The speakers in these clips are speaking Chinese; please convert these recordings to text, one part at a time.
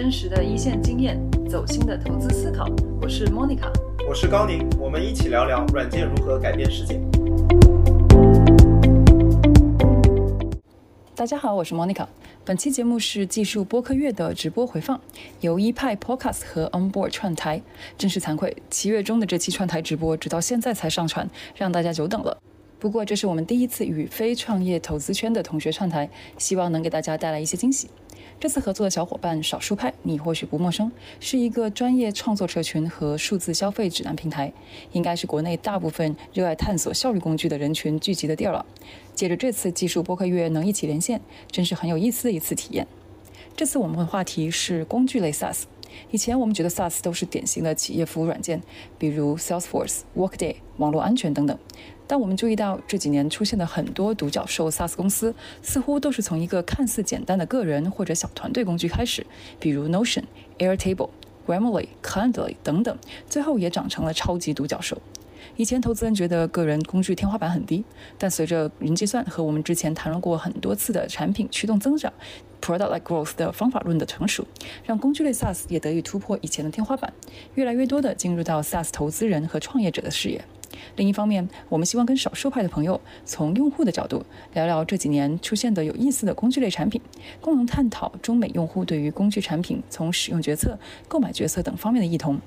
真实的一线经验，走心的投资思考。我是 Monica，我是高宁，我们一起聊聊软件如何改变世界。大家好，我是 Monica。本期节目是技术播客月的直播回放，由一派 Podcast 和 Onboard 串台。真是惭愧，七月中的这期串台直播，直到现在才上传，让大家久等了。不过，这是我们第一次与非创业投资圈的同学串台，希望能给大家带来一些惊喜。这次合作的小伙伴少数派，你或许不陌生，是一个专业创作社群和数字消费指南平台，应该是国内大部分热爱探索效率工具的人群聚集的地儿了。借着这次技术播客月能一起连线，真是很有意思的一次体验。这次我们的话题是工具类 SaaS。以前我们觉得 SaaS 都是典型的企业服务软件，比如 Salesforce、Workday、网络安全等等。但我们注意到这几年出现的很多独角兽 SaaS 公司，似乎都是从一个看似简单的个人或者小团队工具开始，比如 Notion、Airtable、Grammarly、Calendly 等等，最后也长成了超级独角兽。以前投资人觉得个人工具天花板很低，但随着云计算和我们之前谈论过很多次的产品驱动增长 （Product-like Growth） 的方法论的成熟，让工具类 SaaS 也得以突破以前的天花板，越来越多的进入到 SaaS 投资人和创业者的视野。另一方面，我们希望跟少数派的朋友从用户的角度聊聊这几年出现的有意思的工具类产品，共同探讨中美用户对于工具产品从使用决策、购买决策等方面的异同。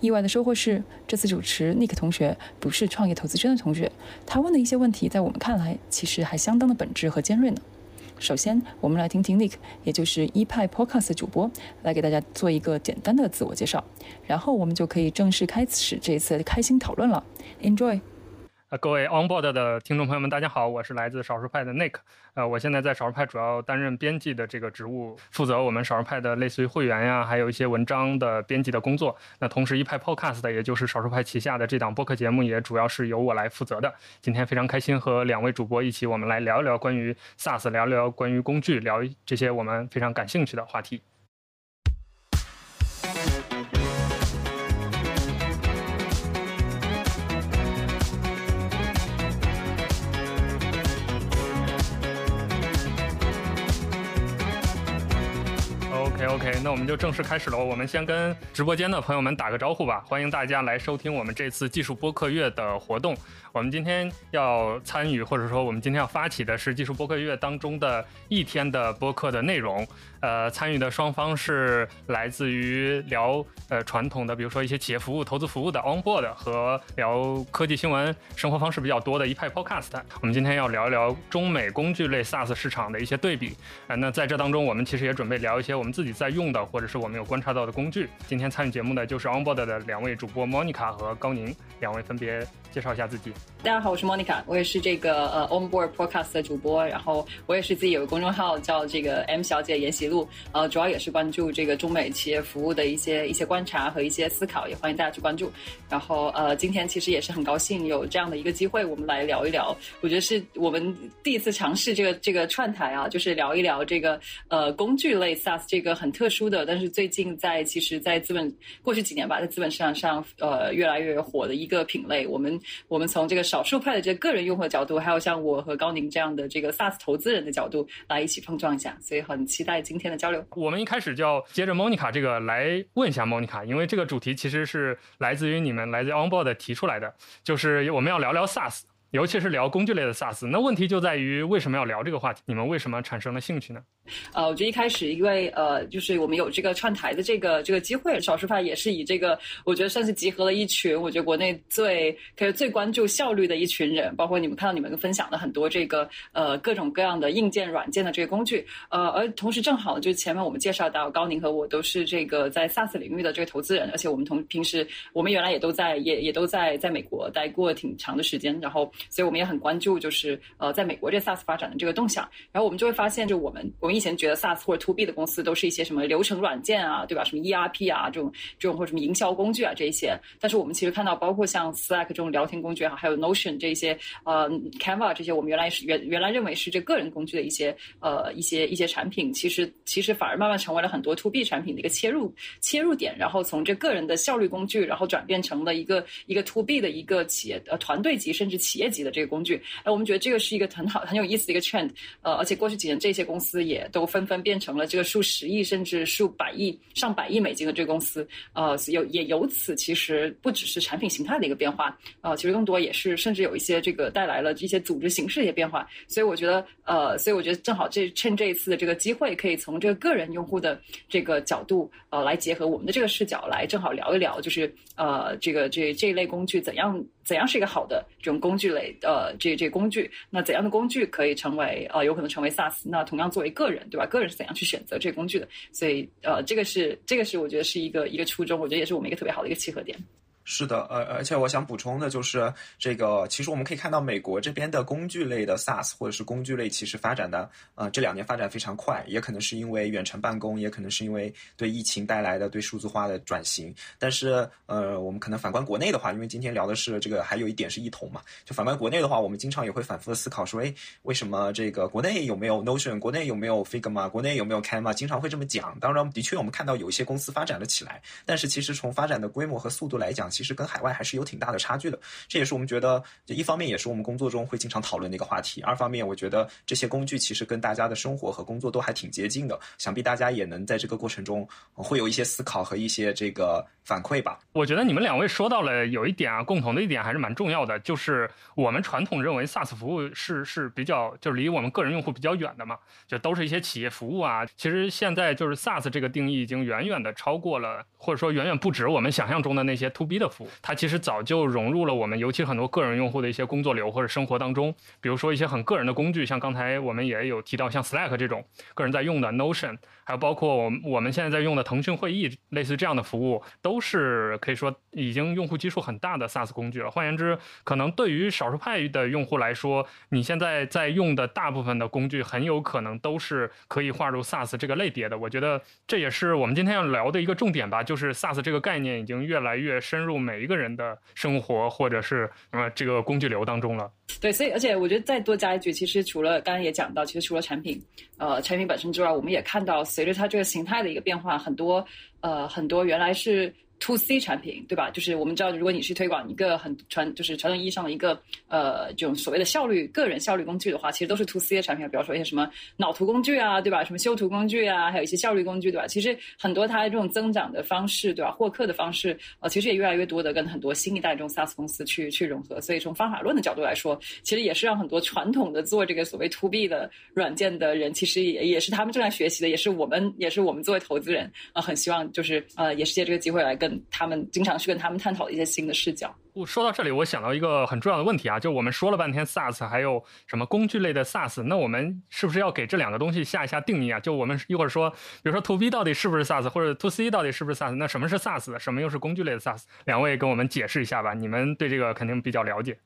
意外的收获是，这次主持 Nick 同学不是创业投资圈的同学，他问的一些问题，在我们看来其实还相当的本质和尖锐呢。首先，我们来听听 Nick，也就是一派 Podcast 主播，来给大家做一个简单的自我介绍，然后我们就可以正式开始这一次的开心讨论了。Enjoy。各位 Onboard 的听众朋友们，大家好，我是来自少数派的 Nick。呃，我现在在少数派主要担任编辑的这个职务，负责我们少数派的类似于会员呀，还有一些文章的编辑的工作。那同时，一派 Podcast 也就是少数派旗下的这档播客节目，也主要是由我来负责的。今天非常开心和两位主播一起，我们来聊一聊关于 SaaS，聊聊关于工具，聊这些我们非常感兴趣的话题。那我们就正式开始了。我们先跟直播间的朋友们打个招呼吧，欢迎大家来收听我们这次技术播客月的活动。我们今天要参与，或者说我们今天要发起的是技术播客月当中的一天的播客的内容。呃，参与的双方是来自于聊呃传统的，比如说一些企业服务、投资服务的 Onboard 和聊科技新闻、生活方式比较多的一派 Podcast。我们今天要聊一聊中美工具类 SaaS 市场的一些对比。呃，那在这当中，我们其实也准备聊一些我们自己在用的，或者是我们有观察到的工具。今天参与节目的就是 Onboard 的两位主播 Monica 和高宁，两位分别介绍一下自己。大家好，我是 Monica，我也是这个呃 Onboard Podcast 的主播，然后我也是自己有个公众号叫这个 M 小姐研习。呃，主要也是关注这个中美企业服务的一些一些观察和一些思考，也欢迎大家去关注。然后呃，今天其实也是很高兴有这样的一个机会，我们来聊一聊。我觉得是我们第一次尝试这个这个串台啊，就是聊一聊这个呃工具类 SaaS 这个很特殊的，但是最近在其实，在资本过去几年吧，在资本市场上呃越来越火的一个品类。我们我们从这个少数派的这个个人用户的角度，还有像我和高宁这样的这个 SaaS 投资人的角度来一起碰撞一下，所以很期待今天的交流。我们一开始就要接着 Monica 这个来问一下 Monica，因为这个主题其实是来自于你们来自 Onboard 提出来的，就是我们要聊聊 SaaS。尤其是聊工具类的 SaaS，那问题就在于为什么要聊这个话题？你们为什么产生了兴趣呢？呃，我觉得一开始因为呃，就是我们有这个串台的这个这个机会，少数派也是以这个，我觉得算是集合了一群，我觉得国内最可以最关注效率的一群人，包括你们看到你们分享的很多这个呃各种各样的硬件、软件的这个工具，呃，而同时正好就前面我们介绍到高宁和我都是这个在 SaaS 领域的这个投资人，而且我们同平时我们原来也都在也也都在在美国待过挺长的时间，然后。所以我们也很关注，就是呃，在美国这 SaaS 发展的这个动向。然后我们就会发现，就我们我以前觉得 SaaS 或者 To B 的公司都是一些什么流程软件啊，对吧？什么 ERP 啊这种这种或者什么营销工具啊这一些。但是我们其实看到，包括像 Slack 这种聊天工具也好，还有 Notion 这些呃 Canva 这些，我们原来是原原来认为是这个人工具的一些呃一些一些产品，其实其实反而慢慢成为了很多 To B 产品的一个切入切入点。然后从这个人的效率工具，然后转变成了一个一个 To B 的一个企业呃团队级甚至企业。级的这个工具。哎，我们觉得这个是一个很好、很有意思的一个 trend。呃，而且过去几年这些公司也都纷纷变成了这个数十亿甚至数百亿、上百亿美金的这个公司。呃，有也由此其实不只是产品形态的一个变化，呃，其实更多也是甚至有一些这个带来了一些组织形式的一些变化。所以我觉得，呃，所以我觉得正好这趁这一次的这个机会，可以从这个个人用户的这个角度，呃，来结合我们的这个视角，来正好聊一聊，就是呃，这个这这一类工具怎样怎样是一个好的这种工具类，呃，这这工具，那怎样的工具可以成为呃有可能成为 SaaS？那同样作为个人，对吧？个人是怎样去选择这个工具的？所以呃，这个是这个是我觉得是一个一个初衷，我觉得也是我们一个特别好的一个契合点。是的，呃，而且我想补充的就是这个，其实我们可以看到美国这边的工具类的 SaaS 或者是工具类，其实发展的，呃，这两年发展非常快，也可能是因为远程办公，也可能是因为对疫情带来的对数字化的转型。但是，呃，我们可能反观国内的话，因为今天聊的是这个，还有一点是异同嘛，就反观国内的话，我们经常也会反复的思考说，哎，为什么这个国内有没有 Notion，国内有没有 Figma，国内有没有 Canva，经常会这么讲。当然，的确我们看到有一些公司发展了起来，但是其实从发展的规模和速度来讲，其实跟海外还是。有挺大的差距的，这也是我们觉得，一方面也是我们工作中会经常讨论的一个话题。二方面，我觉得这些工具其实跟大家的生活和工作都还挺接近的，想必大家也能在这个过程中会有一些思考和一些这个反馈吧。我觉得你们两位说到了有一点啊，共同的一点还是蛮重要的，就是我们传统认为 SaaS 服务是是比较就是离我们个人用户比较远的嘛，就都是一些企业服务啊。其实现在就是 SaaS 这个定义已经远远的超过了，或者说远远不止我们想象中的那些 To B 的服务，它其实。早就融入了我们，尤其很多个人用户的一些工作流或者生活当中。比如说一些很个人的工具，像刚才我们也有提到，像 Slack 这种个人在用的 Notion，还有包括我我们现在在用的腾讯会议，类似这样的服务，都是可以说已经用户基数很大的 SaaS 工具了。换言之，可能对于少数派的用户来说，你现在在用的大部分的工具，很有可能都是可以划入 SaaS 这个类别的。我觉得这也是我们今天要聊的一个重点吧，就是 SaaS 这个概念已经越来越深入每一个人的。生活或者是呃这个工具流当中了。对，所以而且我觉得再多加一句，其实除了刚刚也讲到，其实除了产品，呃，产品本身之外，我们也看到随着它这个形态的一个变化，很多呃很多原来是。To C 产品，对吧？就是我们知道，如果你是推广一个很传，就是传统意义上的一个呃这种所谓的效率个人效率工具的话，其实都是 to C 的产品。比方说一些什么脑图工具啊，对吧？什么修图工具啊，还有一些效率工具，对吧？其实很多它的这种增长的方式，对吧？获客的方式，呃，其实也越来越多的跟很多新一代这种 SaaS 公司去去融合。所以从方法论的角度来说，其实也是让很多传统的做这个所谓 to B 的软件的人，其实也也是他们正在学习的，也是我们也是我们作为投资人啊，很希望就是呃，也是借这个机会来跟。他们经常去跟他们探讨一些新的视角。我说到这里，我想到一个很重要的问题啊，就我们说了半天 SaaS，还有什么工具类的 SaaS，那我们是不是要给这两个东西下一下定义啊？就我们一会儿说，比如说 To B 到底是不是 SaaS，或者 To C 到底是不是 SaaS？那什么是 SaaS？什么又是工具类的 SaaS？两位跟我们解释一下吧，你们对这个肯定比较了解。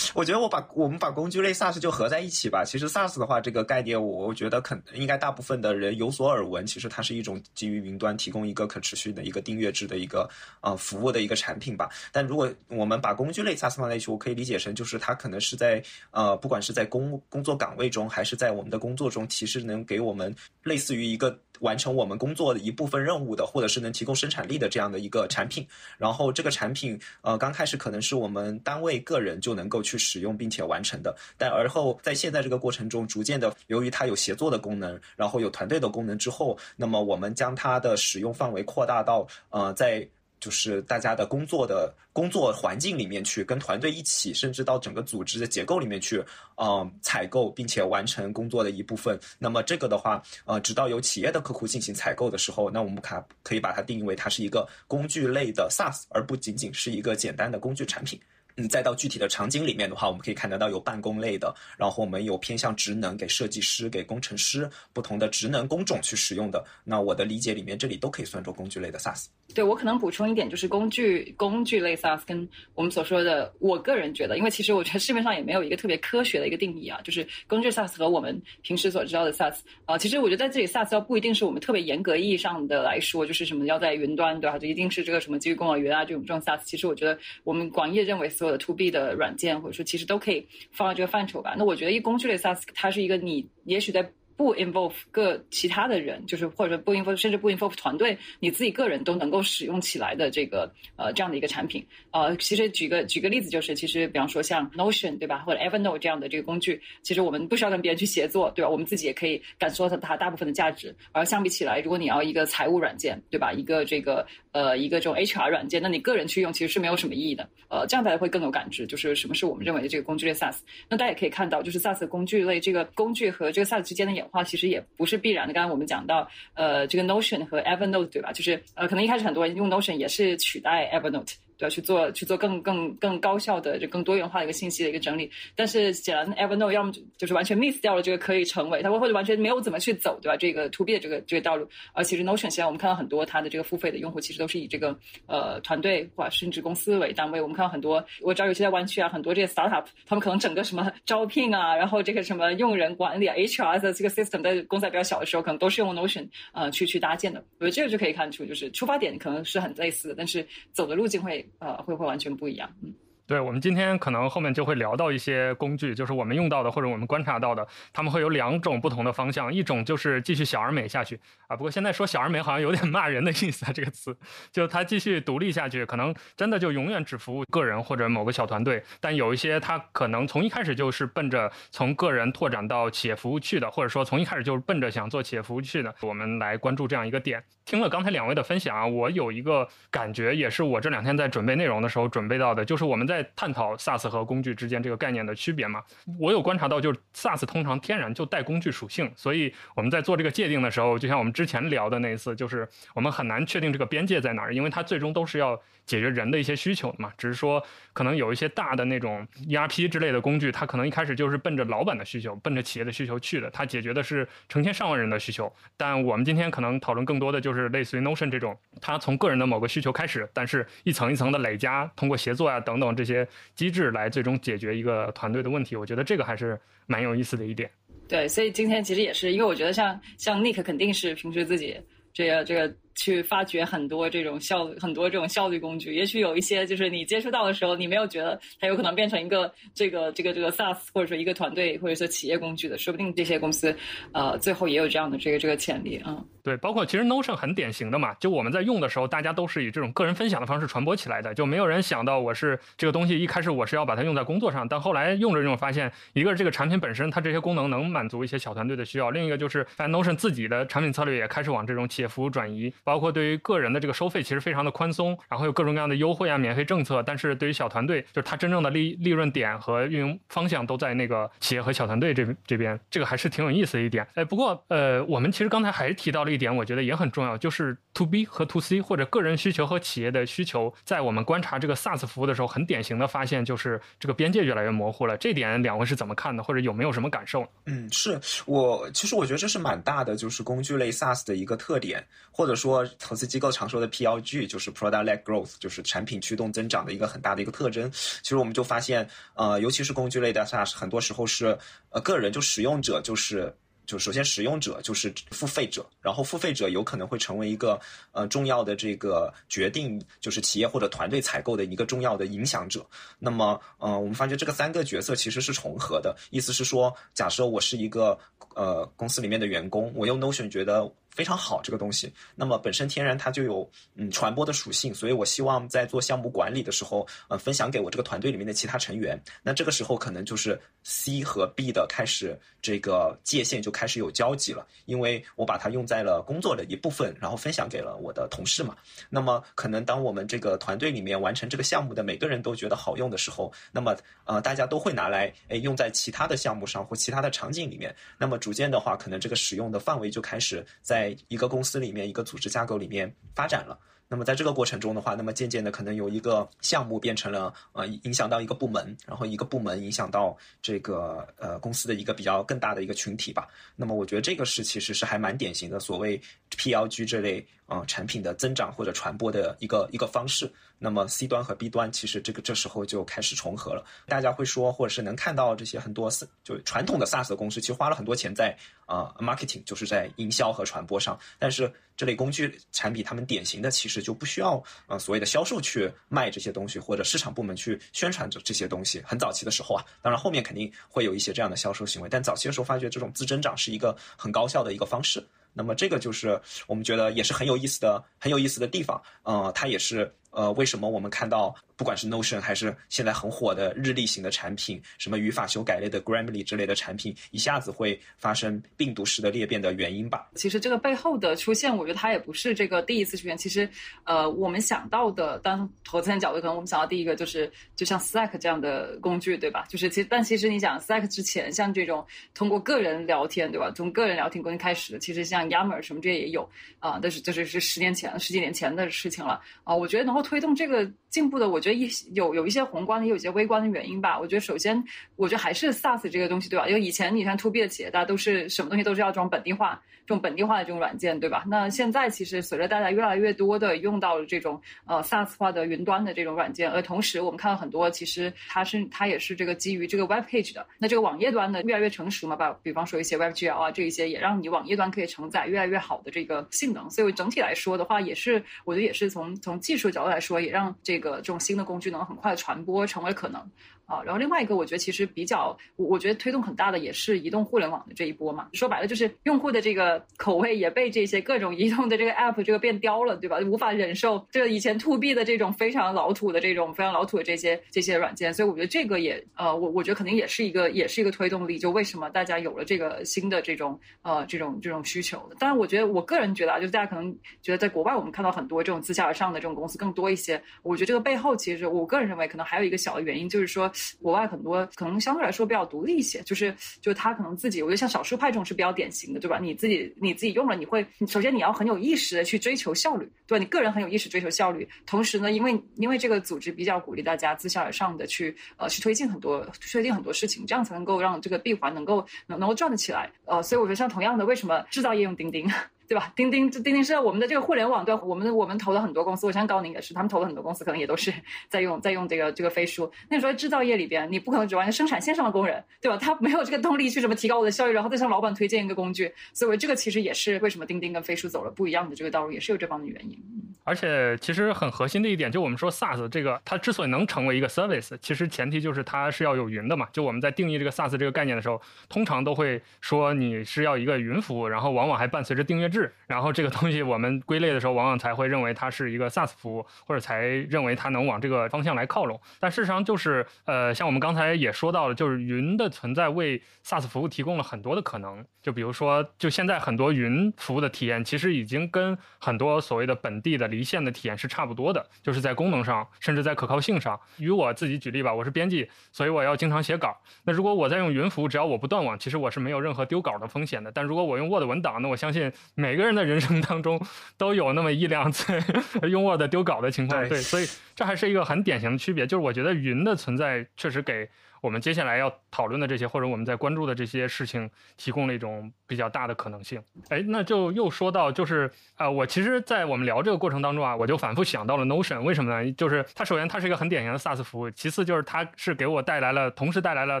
我觉得我把我们把工具类 SaaS 就合在一起吧。其实 SaaS 的话，这个概念我我觉得肯应该大部分的人有所耳闻。其实它是一种基于云端提供一个可持续的一个订阅制的一个呃服务的一个产品吧。但如果我们把把工具类 SaaS 放在一起，我可以理解成就是它可能是在呃不管是在工工作岗位中，还是在我们的工作中，其实能给我们类似于一个。完成我们工作的一部分任务的，或者是能提供生产力的这样的一个产品，然后这个产品，呃，刚开始可能是我们单位个人就能够去使用并且完成的，但而后在现在这个过程中，逐渐的，由于它有协作的功能，然后有团队的功能之后，那么我们将它的使用范围扩大到，呃，在。就是大家的工作的工作环境里面去，跟团队一起，甚至到整个组织的结构里面去，嗯，采购并且完成工作的一部分。那么这个的话，呃，直到有企业的客户进行采购的时候，那我们可可以把它定义为它是一个工具类的 SaaS，而不仅仅是一个简单的工具产品。嗯，再到具体的场景里面的话，我们可以看得到有办公类的，然后我们有偏向职能给设计师、给工程师不同的职能工种去使用的。那我的理解里面，这里都可以算作工具类的 SaaS。对我可能补充一点，就是工具工具类 SaaS 跟我们所说的，我个人觉得，因为其实我觉得市面上也没有一个特别科学的一个定义啊，就是工具 SaaS 和我们平时所知道的 SaaS 啊，其实我觉得在这里 SaaS 要不一定是我们特别严格意义上的来说，就是什么要在云端对吧？就一定是这个什么基于公有云啊这种这种 SaaS。其实我觉得我们广义认为所有的 To B 的软件或者说其实都可以放到这个范畴吧。那我觉得一工具类 SaaS 它是一个你也许在不 involve 各其他的人，就是或者说不 involve 甚至不 involve 团队，你自己个人都能够使用起来的这个呃这样的一个产品。呃，其实举个举个例子，就是其实比方说像 Notion 对吧，或者 Evernote 这样的这个工具，其实我们不需要跟别人去协作，对吧？我们自己也可以感受到它大部分的价值。而相比起来，如果你要一个财务软件，对吧？一个这个呃一个这种 HR 软件，那你个人去用其实是没有什么意义的。呃，这样大家会更有感知，就是什么是我们认为的这个工具类 SaaS。那大家也可以看到，就是 SaaS 工具类这个工具和这个 SaaS 之间的演话，其实也不是必然的。刚刚我们讲到，呃，这个 Notion 和 Evernote，对吧？就是呃，可能一开始很多人用 Notion 也是取代 Evernote。对，去做去做更更更高效的、就更多元化的一个信息的一个整理。但是显然，Evernote 要么就就是完全 miss 掉了这个可以成为，它或者完全没有怎么去走，对吧？这个 to B 的这个这个道路。而其实 Notion 现在我们看到很多它的这个付费的用户，其实都是以这个呃团队或甚至公司为单位。我们看到很多，我知道有些在湾区啊，很多这些 startup，他们可能整个什么 招聘啊，然后这个什么用人管理啊，HR 的这个 system 在公司比较小的时候，可能都是用 Notion 呃去去搭建的。我觉得这个就可以看出，就是出发点可能是很类似的，但是走的路径会呃会会完全。不一样，嗯。对我们今天可能后面就会聊到一些工具，就是我们用到的或者我们观察到的，他们会有两种不同的方向，一种就是继续小而美下去啊。不过现在说小而美好像有点骂人的意思啊，这个词，就它继续独立下去，可能真的就永远只服务个人或者某个小团队。但有一些它可能从一开始就是奔着从个人拓展到企业服务去的，或者说从一开始就是奔着想做企业服务去的，我们来关注这样一个点。听了刚才两位的分享啊，我有一个感觉，也是我这两天在准备内容的时候准备到的，就是我们在。在探讨 SaaS 和工具之间这个概念的区别嘛？我有观察到，就是 SaaS 通常天然就带工具属性，所以我们在做这个界定的时候，就像我们之前聊的那一次，就是我们很难确定这个边界在哪儿，因为它最终都是要。解决人的一些需求的嘛，只是说可能有一些大的那种 ERP 之类的工具，它可能一开始就是奔着老板的需求、奔着企业的需求去的，它解决的是成千上万人的需求。但我们今天可能讨论更多的就是类似于 Notion 这种，它从个人的某个需求开始，但是一层一层的累加，通过协作啊等等这些机制来最终解决一个团队的问题。我觉得这个还是蛮有意思的一点。对，所以今天其实也是因为我觉得像像 Nick 肯定是平时自己这个这个。去发掘很多这种效很多这种效率工具，也许有一些就是你接触到的时候，你没有觉得它有可能变成一个这个这个这个 SaaS 或者说一个团队或者说企业工具的，说不定这些公司呃最后也有这样的这个这个潜力啊。对，包括其实 Notion 很典型的嘛，就我们在用的时候，大家都是以这种个人分享的方式传播起来的，就没有人想到我是这个东西一开始我是要把它用在工作上，但后来用着用着发现，一个是这个产品本身它这些功能能满足一些小团队的需要，另一个就是 Notion 自己的产品策略也开始往这种企业服务转移，包括对于个人。的这个收费其实非常的宽松，然后有各种各样的优惠啊、免费政策，但是对于小团队，就是它真正的利利润点和运营方向都在那个企业和小团队这这边，这个还是挺有意思的一点。哎，不过呃，我们其实刚才还提到了一点，我觉得也很重要，就是 to B 和 to C 或者个人需求和企业的需求，在我们观察这个 SaaS 服务的时候，很典型的发现就是这个边界越来越模糊了。这点两位是怎么看的，或者有没有什么感受？嗯，是我其实我觉得这是蛮大的，就是工具类 SaaS 的一个特点，或者说投资机构。常说的 PLG 就是 Product-led Growth，就是产品驱动增长的一个很大的一个特征。其实我们就发现，呃，尤其是工具类的下很多时候是呃个人就使用者就是就首先使用者就是付费者，然后付费者有可能会成为一个呃重要的这个决定，就是企业或者团队采购的一个重要的影响者。那么，呃，我们发现这个三个角色其实是重合的，意思是说，假设我是一个呃公司里面的员工，我用 Notion 觉得。非常好，这个东西，那么本身天然它就有嗯传播的属性，所以我希望在做项目管理的时候，呃，分享给我这个团队里面的其他成员。那这个时候可能就是 C 和 B 的开始这个界限就开始有交集了，因为我把它用在了工作的一部分，然后分享给了我的同事嘛。那么可能当我们这个团队里面完成这个项目的每个人都觉得好用的时候，那么呃大家都会拿来诶用在其他的项目上或其他的场景里面。那么逐渐的话，可能这个使用的范围就开始在一个公司里面，一个组织架构里面发展了。那么在这个过程中的话，那么渐渐的可能由一个项目变成了呃影响到一个部门，然后一个部门影响到这个呃公司的一个比较更大的一个群体吧。那么我觉得这个是其实是还蛮典型的所谓 PLG 这类啊产品的增长或者传播的一个一个方式。那么 C 端和 B 端其实这个这时候就开始重合了。大家会说，或者是能看到这些很多就传统的 SaaS 公司其实花了很多钱在啊 marketing，就是在营销和传播上。但是这类工具产品，他们典型的其实。实就不需要呃所谓的销售去卖这些东西，或者市场部门去宣传这这些东西。很早期的时候啊，当然后面肯定会有一些这样的销售行为，但早期的时候发觉这种自增长是一个很高效的一个方式。那么这个就是我们觉得也是很有意思的、很有意思的地方。呃，它也是呃，为什么我们看到不管是 Notion 还是现在很火的日历型的产品，什么语法修改类的 Grammarly 之类的产品，一下子会发生病毒式的裂变的原因吧？其实这个背后的出现，我觉得它也不是这个第一次出现。其实，呃，我们想到的，当投资人角度，可能我们想到第一个就是，就像 Slack 这样的工具，对吧？就是其实，但其实你讲 Slack 之前，像这种通过个人聊天，对吧？从个人聊天工具开始，其实像 Yammer 什么这些也有啊，但是就是是十年前、十几年前的事情了啊。我觉得能够推动这个进步的，我觉得一有有一些宏观的，也有一些微观的原因吧。我觉得首先，我觉得还是 SaaS 这个东西，对吧？因为以前你看 To B 的企业，大家都是什么东西都是要装本地化。这种本地化的这种软件，对吧？那现在其实随着大家越来越多的用到了这种呃 SaaS 化的云端的这种软件，而同时我们看到很多其实它是它也是这个基于这个 Web Page 的。那这个网页端呢越来越成熟嘛，把比方说一些 WebGL 啊这一些也让你网页端可以承载越来越好的这个性能。所以整体来说的话，也是我觉得也是从从技术角来说，也让这个这种新的工具能很快传播成为可能。啊，然后另外一个，我觉得其实比较，我我觉得推动很大的也是移动互联网的这一波嘛。说白了就是用户的这个口味也被这些各种移动的这个 app 这个变刁了，对吧？无法忍受这个以前 to B 的这种非常老土的这种非常老土的这些这些软件，所以我觉得这个也呃，我我觉得肯定也是一个也是一个推动力。就为什么大家有了这个新的这种呃这种这种需求？当然，我觉得我个人觉得啊，就是大家可能觉得在国外我们看到很多这种自下而上的这种公司更多一些。我觉得这个背后其实我个人认为可能还有一个小的原因，就是说。国外很多可能相对来说比较独立一些，就是就是他可能自己，我觉得像少数派这种是比较典型的，对吧？你自己你自己用了，你会首先你要很有意识的去追求效率，对吧？你个人很有意识追求效率，同时呢，因为因为这个组织比较鼓励大家自下而上的去呃去推进很多推进很多事情，这样才能够让这个闭环能够能能够转得起来。呃，所以我觉得像同样的，为什么制造业用钉钉？对吧？钉钉，钉钉是在我们的这个互联网，对，我们我们投了很多公司，我像高宁也是，他们投了很多公司，可能也都是 在用在用这个这个飞书。那你说制造业里边，你不可能指望一个生产线上的工人，对吧？他没有这个动力去什么提高我的效率，然后再向老板推荐一个工具。所以这个其实也是为什么钉钉跟飞书走了不一样的这个道路，也是有这方面的原因。而且其实很核心的一点，就我们说 SaaS 这个，它之所以能成为一个 service，其实前提就是它是要有云的嘛。就我们在定义这个 SaaS 这个概念的时候，通常都会说你是要一个云服务，然后往往还伴随着订阅制，然后这个。东西我们归类的时候，往往才会认为它是一个 SaaS 服务，或者才认为它能往这个方向来靠拢。但事实上就是，呃，像我们刚才也说到了，就是云的存在为 SaaS 服务提供了很多的可能。就比如说，就现在很多云服务的体验，其实已经跟很多所谓的本地的离线的体验是差不多的，就是在功能上，甚至在可靠性上。与我自己举例吧，我是编辑，所以我要经常写稿。那如果我在用云服务，只要我不断网，其实我是没有任何丢稿的风险的。但如果我用 Word 文档，那我相信每个人的人生。当中都有那么一两次 用 Word 丢稿的情况，对，所以这还是一个很典型的区别，就是我觉得云的存在确实给。我们接下来要讨论的这些，或者我们在关注的这些事情，提供了一种比较大的可能性。哎，那就又说到，就是啊，我其实，在我们聊这个过程当中啊，我就反复想到了 Notion，为什么呢？就是它首先它是一个很典型的 SaaS 服务，其次就是它是给我带来了，同时带来了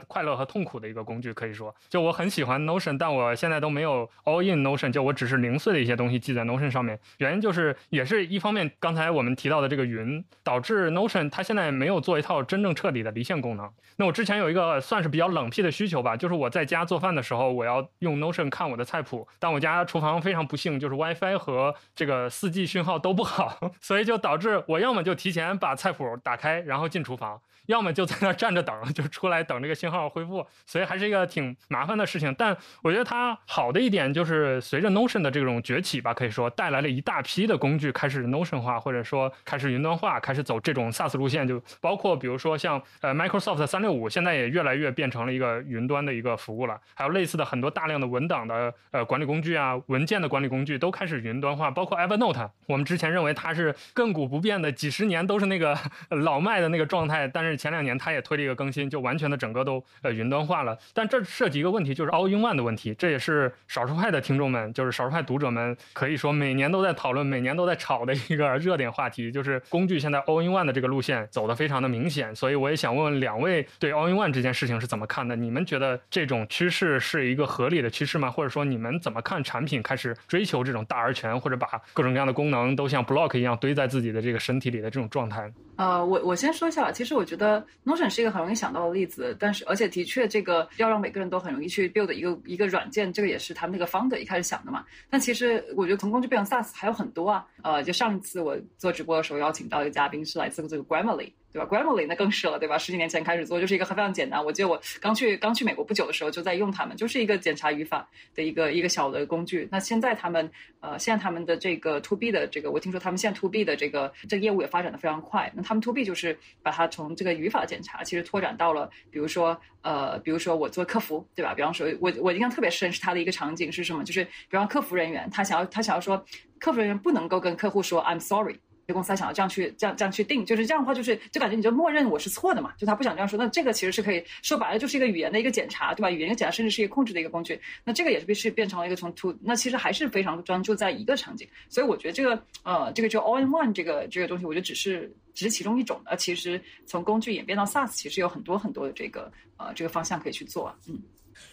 快乐和痛苦的一个工具。可以说，就我很喜欢 Notion，但我现在都没有 all in Notion，就我只是零碎的一些东西记在 Notion 上面。原因就是，也是一方面，刚才我们提到的这个云，导致 Notion 它现在没有做一套真正彻底的离线功能。那我之前有一个算是比较冷僻的需求吧，就是我在家做饭的时候，我要用 Notion 看我的菜谱，但我家厨房非常不幸，就是 WiFi 和这个 4G 讯号都不好，所以就导致我要么就提前把菜谱打开，然后进厨房。要么就在那站着等，就出来等这个信号恢复，所以还是一个挺麻烦的事情。但我觉得它好的一点就是，随着 Notion 的这种崛起吧，可以说带来了一大批的工具开始 Notion 化，或者说开始云端化，开始走这种 SaaS 路线。就包括比如说像呃 Microsoft 三六五，现在也越来越变成了一个云端的一个服务了。还有类似的很多大量的文档的呃管理工具啊，文件的管理工具都开始云端化。包括 Evernote，我们之前认为它是亘古不变的，几十年都是那个 老迈的那个状态，但是前两年它也推了一个更新，就完全的整个都呃云端化了。但这涉及一个问题，就是 All in One 的问题。这也是少数派的听众们，就是少数派读者们，可以说每年都在讨论、每年都在炒的一个 热点话题，就是工具现在 All in One 的这个路线走的非常的明显。所以我也想问问两位，对 All all in one 这件事情是怎么看的？你们觉得这种趋势是一个合理的趋势吗？或者说你们怎么看产品开始追求这种大而全，或者把各种各样的功能都像 block 一样堆在自己的这个身体里的这种状态？呃，我我先说一下，其实我觉得 Notion 是一个很容易想到的例子，但是而且的确，这个要让每个人都很容易去 build 一个一个软件，这个也是他们那个 founder 一开始想的嘛。但其实我觉得从工具变成 SaaS 还有很多啊。呃，就上一次我做直播的时候，邀请到一个嘉宾是来自这个 Grammarly。对吧？Grammarly 那更是了，对吧？十几年前开始做，就是一个非常简单。我记得我刚去刚去美国不久的时候，就在用它们，就是一个检查语法的一个一个小的工具。那现在他们呃，现在他们的这个 To B 的这个，我听说他们现在 To B 的这个这个业务也发展的非常快。那他们 To B 就是把它从这个语法检查，其实拓展到了，比如说呃，比如说我做客服，对吧？比方说，我我印象特别深是他的一个场景是什么？就是比方客服人员他想要他想要说，客服人员不能够跟客户说 I'm sorry。公司他想要这样去这样这样去定，就是这样的话，就是就感觉你就默认我是错的嘛，就他不想这样说。那这个其实是可以说白了，就是一个语言的一个检查，对吧？语言的检查甚至是一个控制的一个工具。那这个也是必须变成了一个从 to，那其实还是非常专注在一个场景。所以我觉得这个呃，这个就 all in one 这个这个东西，我觉得只是只是其中一种。呃，其实从工具演变到 SaaS，其实有很多很多的这个呃这个方向可以去做。嗯，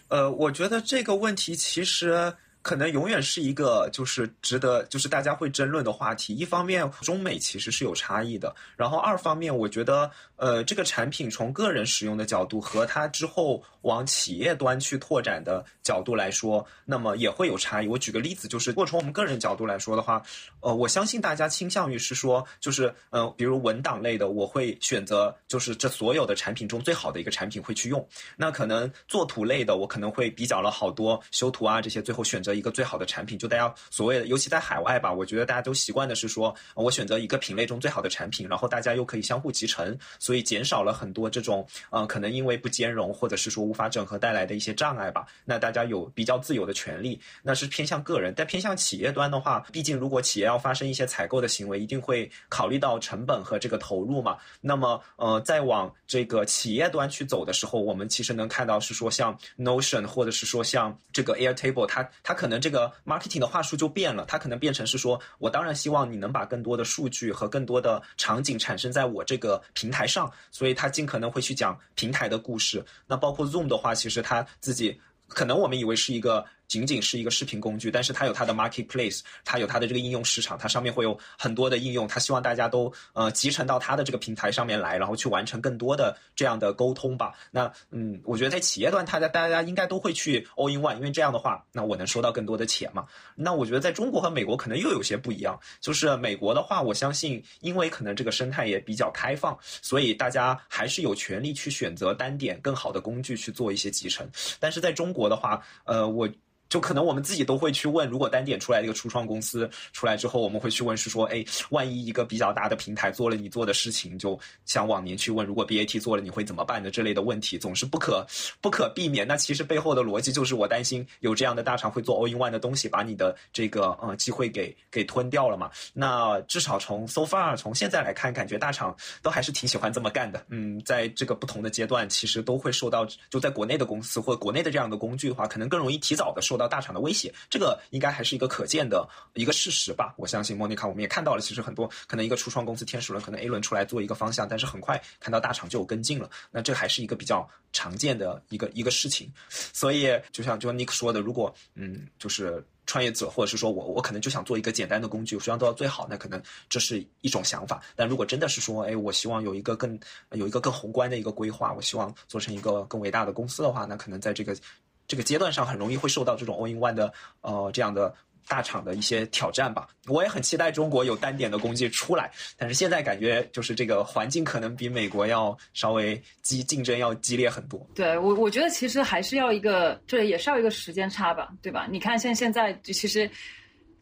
呃，我觉得这个问题其实。可能永远是一个就是值得就是大家会争论的话题。一方面，中美其实是有差异的，然后二方面，我觉得呃这个产品从个人使用的角度和它之后往企业端去拓展的角度来说，那么也会有差异。我举个例子，就是如果从我们个人角度来说的话，呃，我相信大家倾向于是说，就是嗯，比如文档类的，我会选择就是这所有的产品中最好的一个产品会去用。那可能作图类的，我可能会比较了好多修图啊这些，最后选择。一个最好的产品，就大家所谓的，尤其在海外吧，我觉得大家都习惯的是说，我选择一个品类中最好的产品，然后大家又可以相互集成，所以减少了很多这种，嗯，可能因为不兼容或者是说无法整合带来的一些障碍吧。那大家有比较自由的权利，那是偏向个人。但偏向企业端的话，毕竟如果企业要发生一些采购的行为，一定会考虑到成本和这个投入嘛。那么，呃，再往这个企业端去走的时候，我们其实能看到是说，像 Notion 或者是说像这个 Airtable，它它。可能这个 marketing 的话术就变了，它可能变成是说，我当然希望你能把更多的数据和更多的场景产生在我这个平台上，所以它尽可能会去讲平台的故事。那包括 Zoom 的话，其实他自己可能我们以为是一个。仅仅是一个视频工具，但是它有它的 marketplace，它有它的这个应用市场，它上面会有很多的应用，它希望大家都呃集成到它的这个平台上面来，然后去完成更多的这样的沟通吧。那嗯，我觉得在企业端，大家大家应该都会去 all in one，因为这样的话，那我能收到更多的钱嘛。那我觉得在中国和美国可能又有些不一样，就是美国的话，我相信因为可能这个生态也比较开放，所以大家还是有权利去选择单点更好的工具去做一些集成。但是在中国的话，呃，我。就可能我们自己都会去问，如果单点出来一个初创公司出来之后，我们会去问是说，哎，万一一个比较大的平台做了你做的事情，就像往年去问，如果 BAT 做了你会怎么办的这类的问题，总是不可不可避免。那其实背后的逻辑就是我担心有这样的大厂会做 all in one 的东西，把你的这个呃机会给给吞掉了嘛。那至少从 so far 从现在来看，感觉大厂都还是挺喜欢这么干的。嗯，在这个不同的阶段，其实都会受到就在国内的公司或国内的这样的工具的话，可能更容易提早的受到。到大厂的威胁，这个应该还是一个可见的一个事实吧。我相信莫妮卡，我们也看到了，其实很多可能一个初创公司天使轮，可能 A 轮出来做一个方向，但是很快看到大厂就有跟进了。那这还是一个比较常见的一个一个事情。所以就像就像 Nick 说的，如果嗯，就是创业者或者是说我我可能就想做一个简单的工具，我希望做到最好，那可能这是一种想法。但如果真的是说，哎，我希望有一个更有一个更宏观的一个规划，我希望做成一个更伟大的公司的话，那可能在这个。这个阶段上很容易会受到这种 all in one 的呃这样的大厂的一些挑战吧。我也很期待中国有单点的工具出来，但是现在感觉就是这个环境可能比美国要稍微激竞争要激烈很多。对我我觉得其实还是要一个，这也是要一个时间差吧，对吧？你看像现在就其实。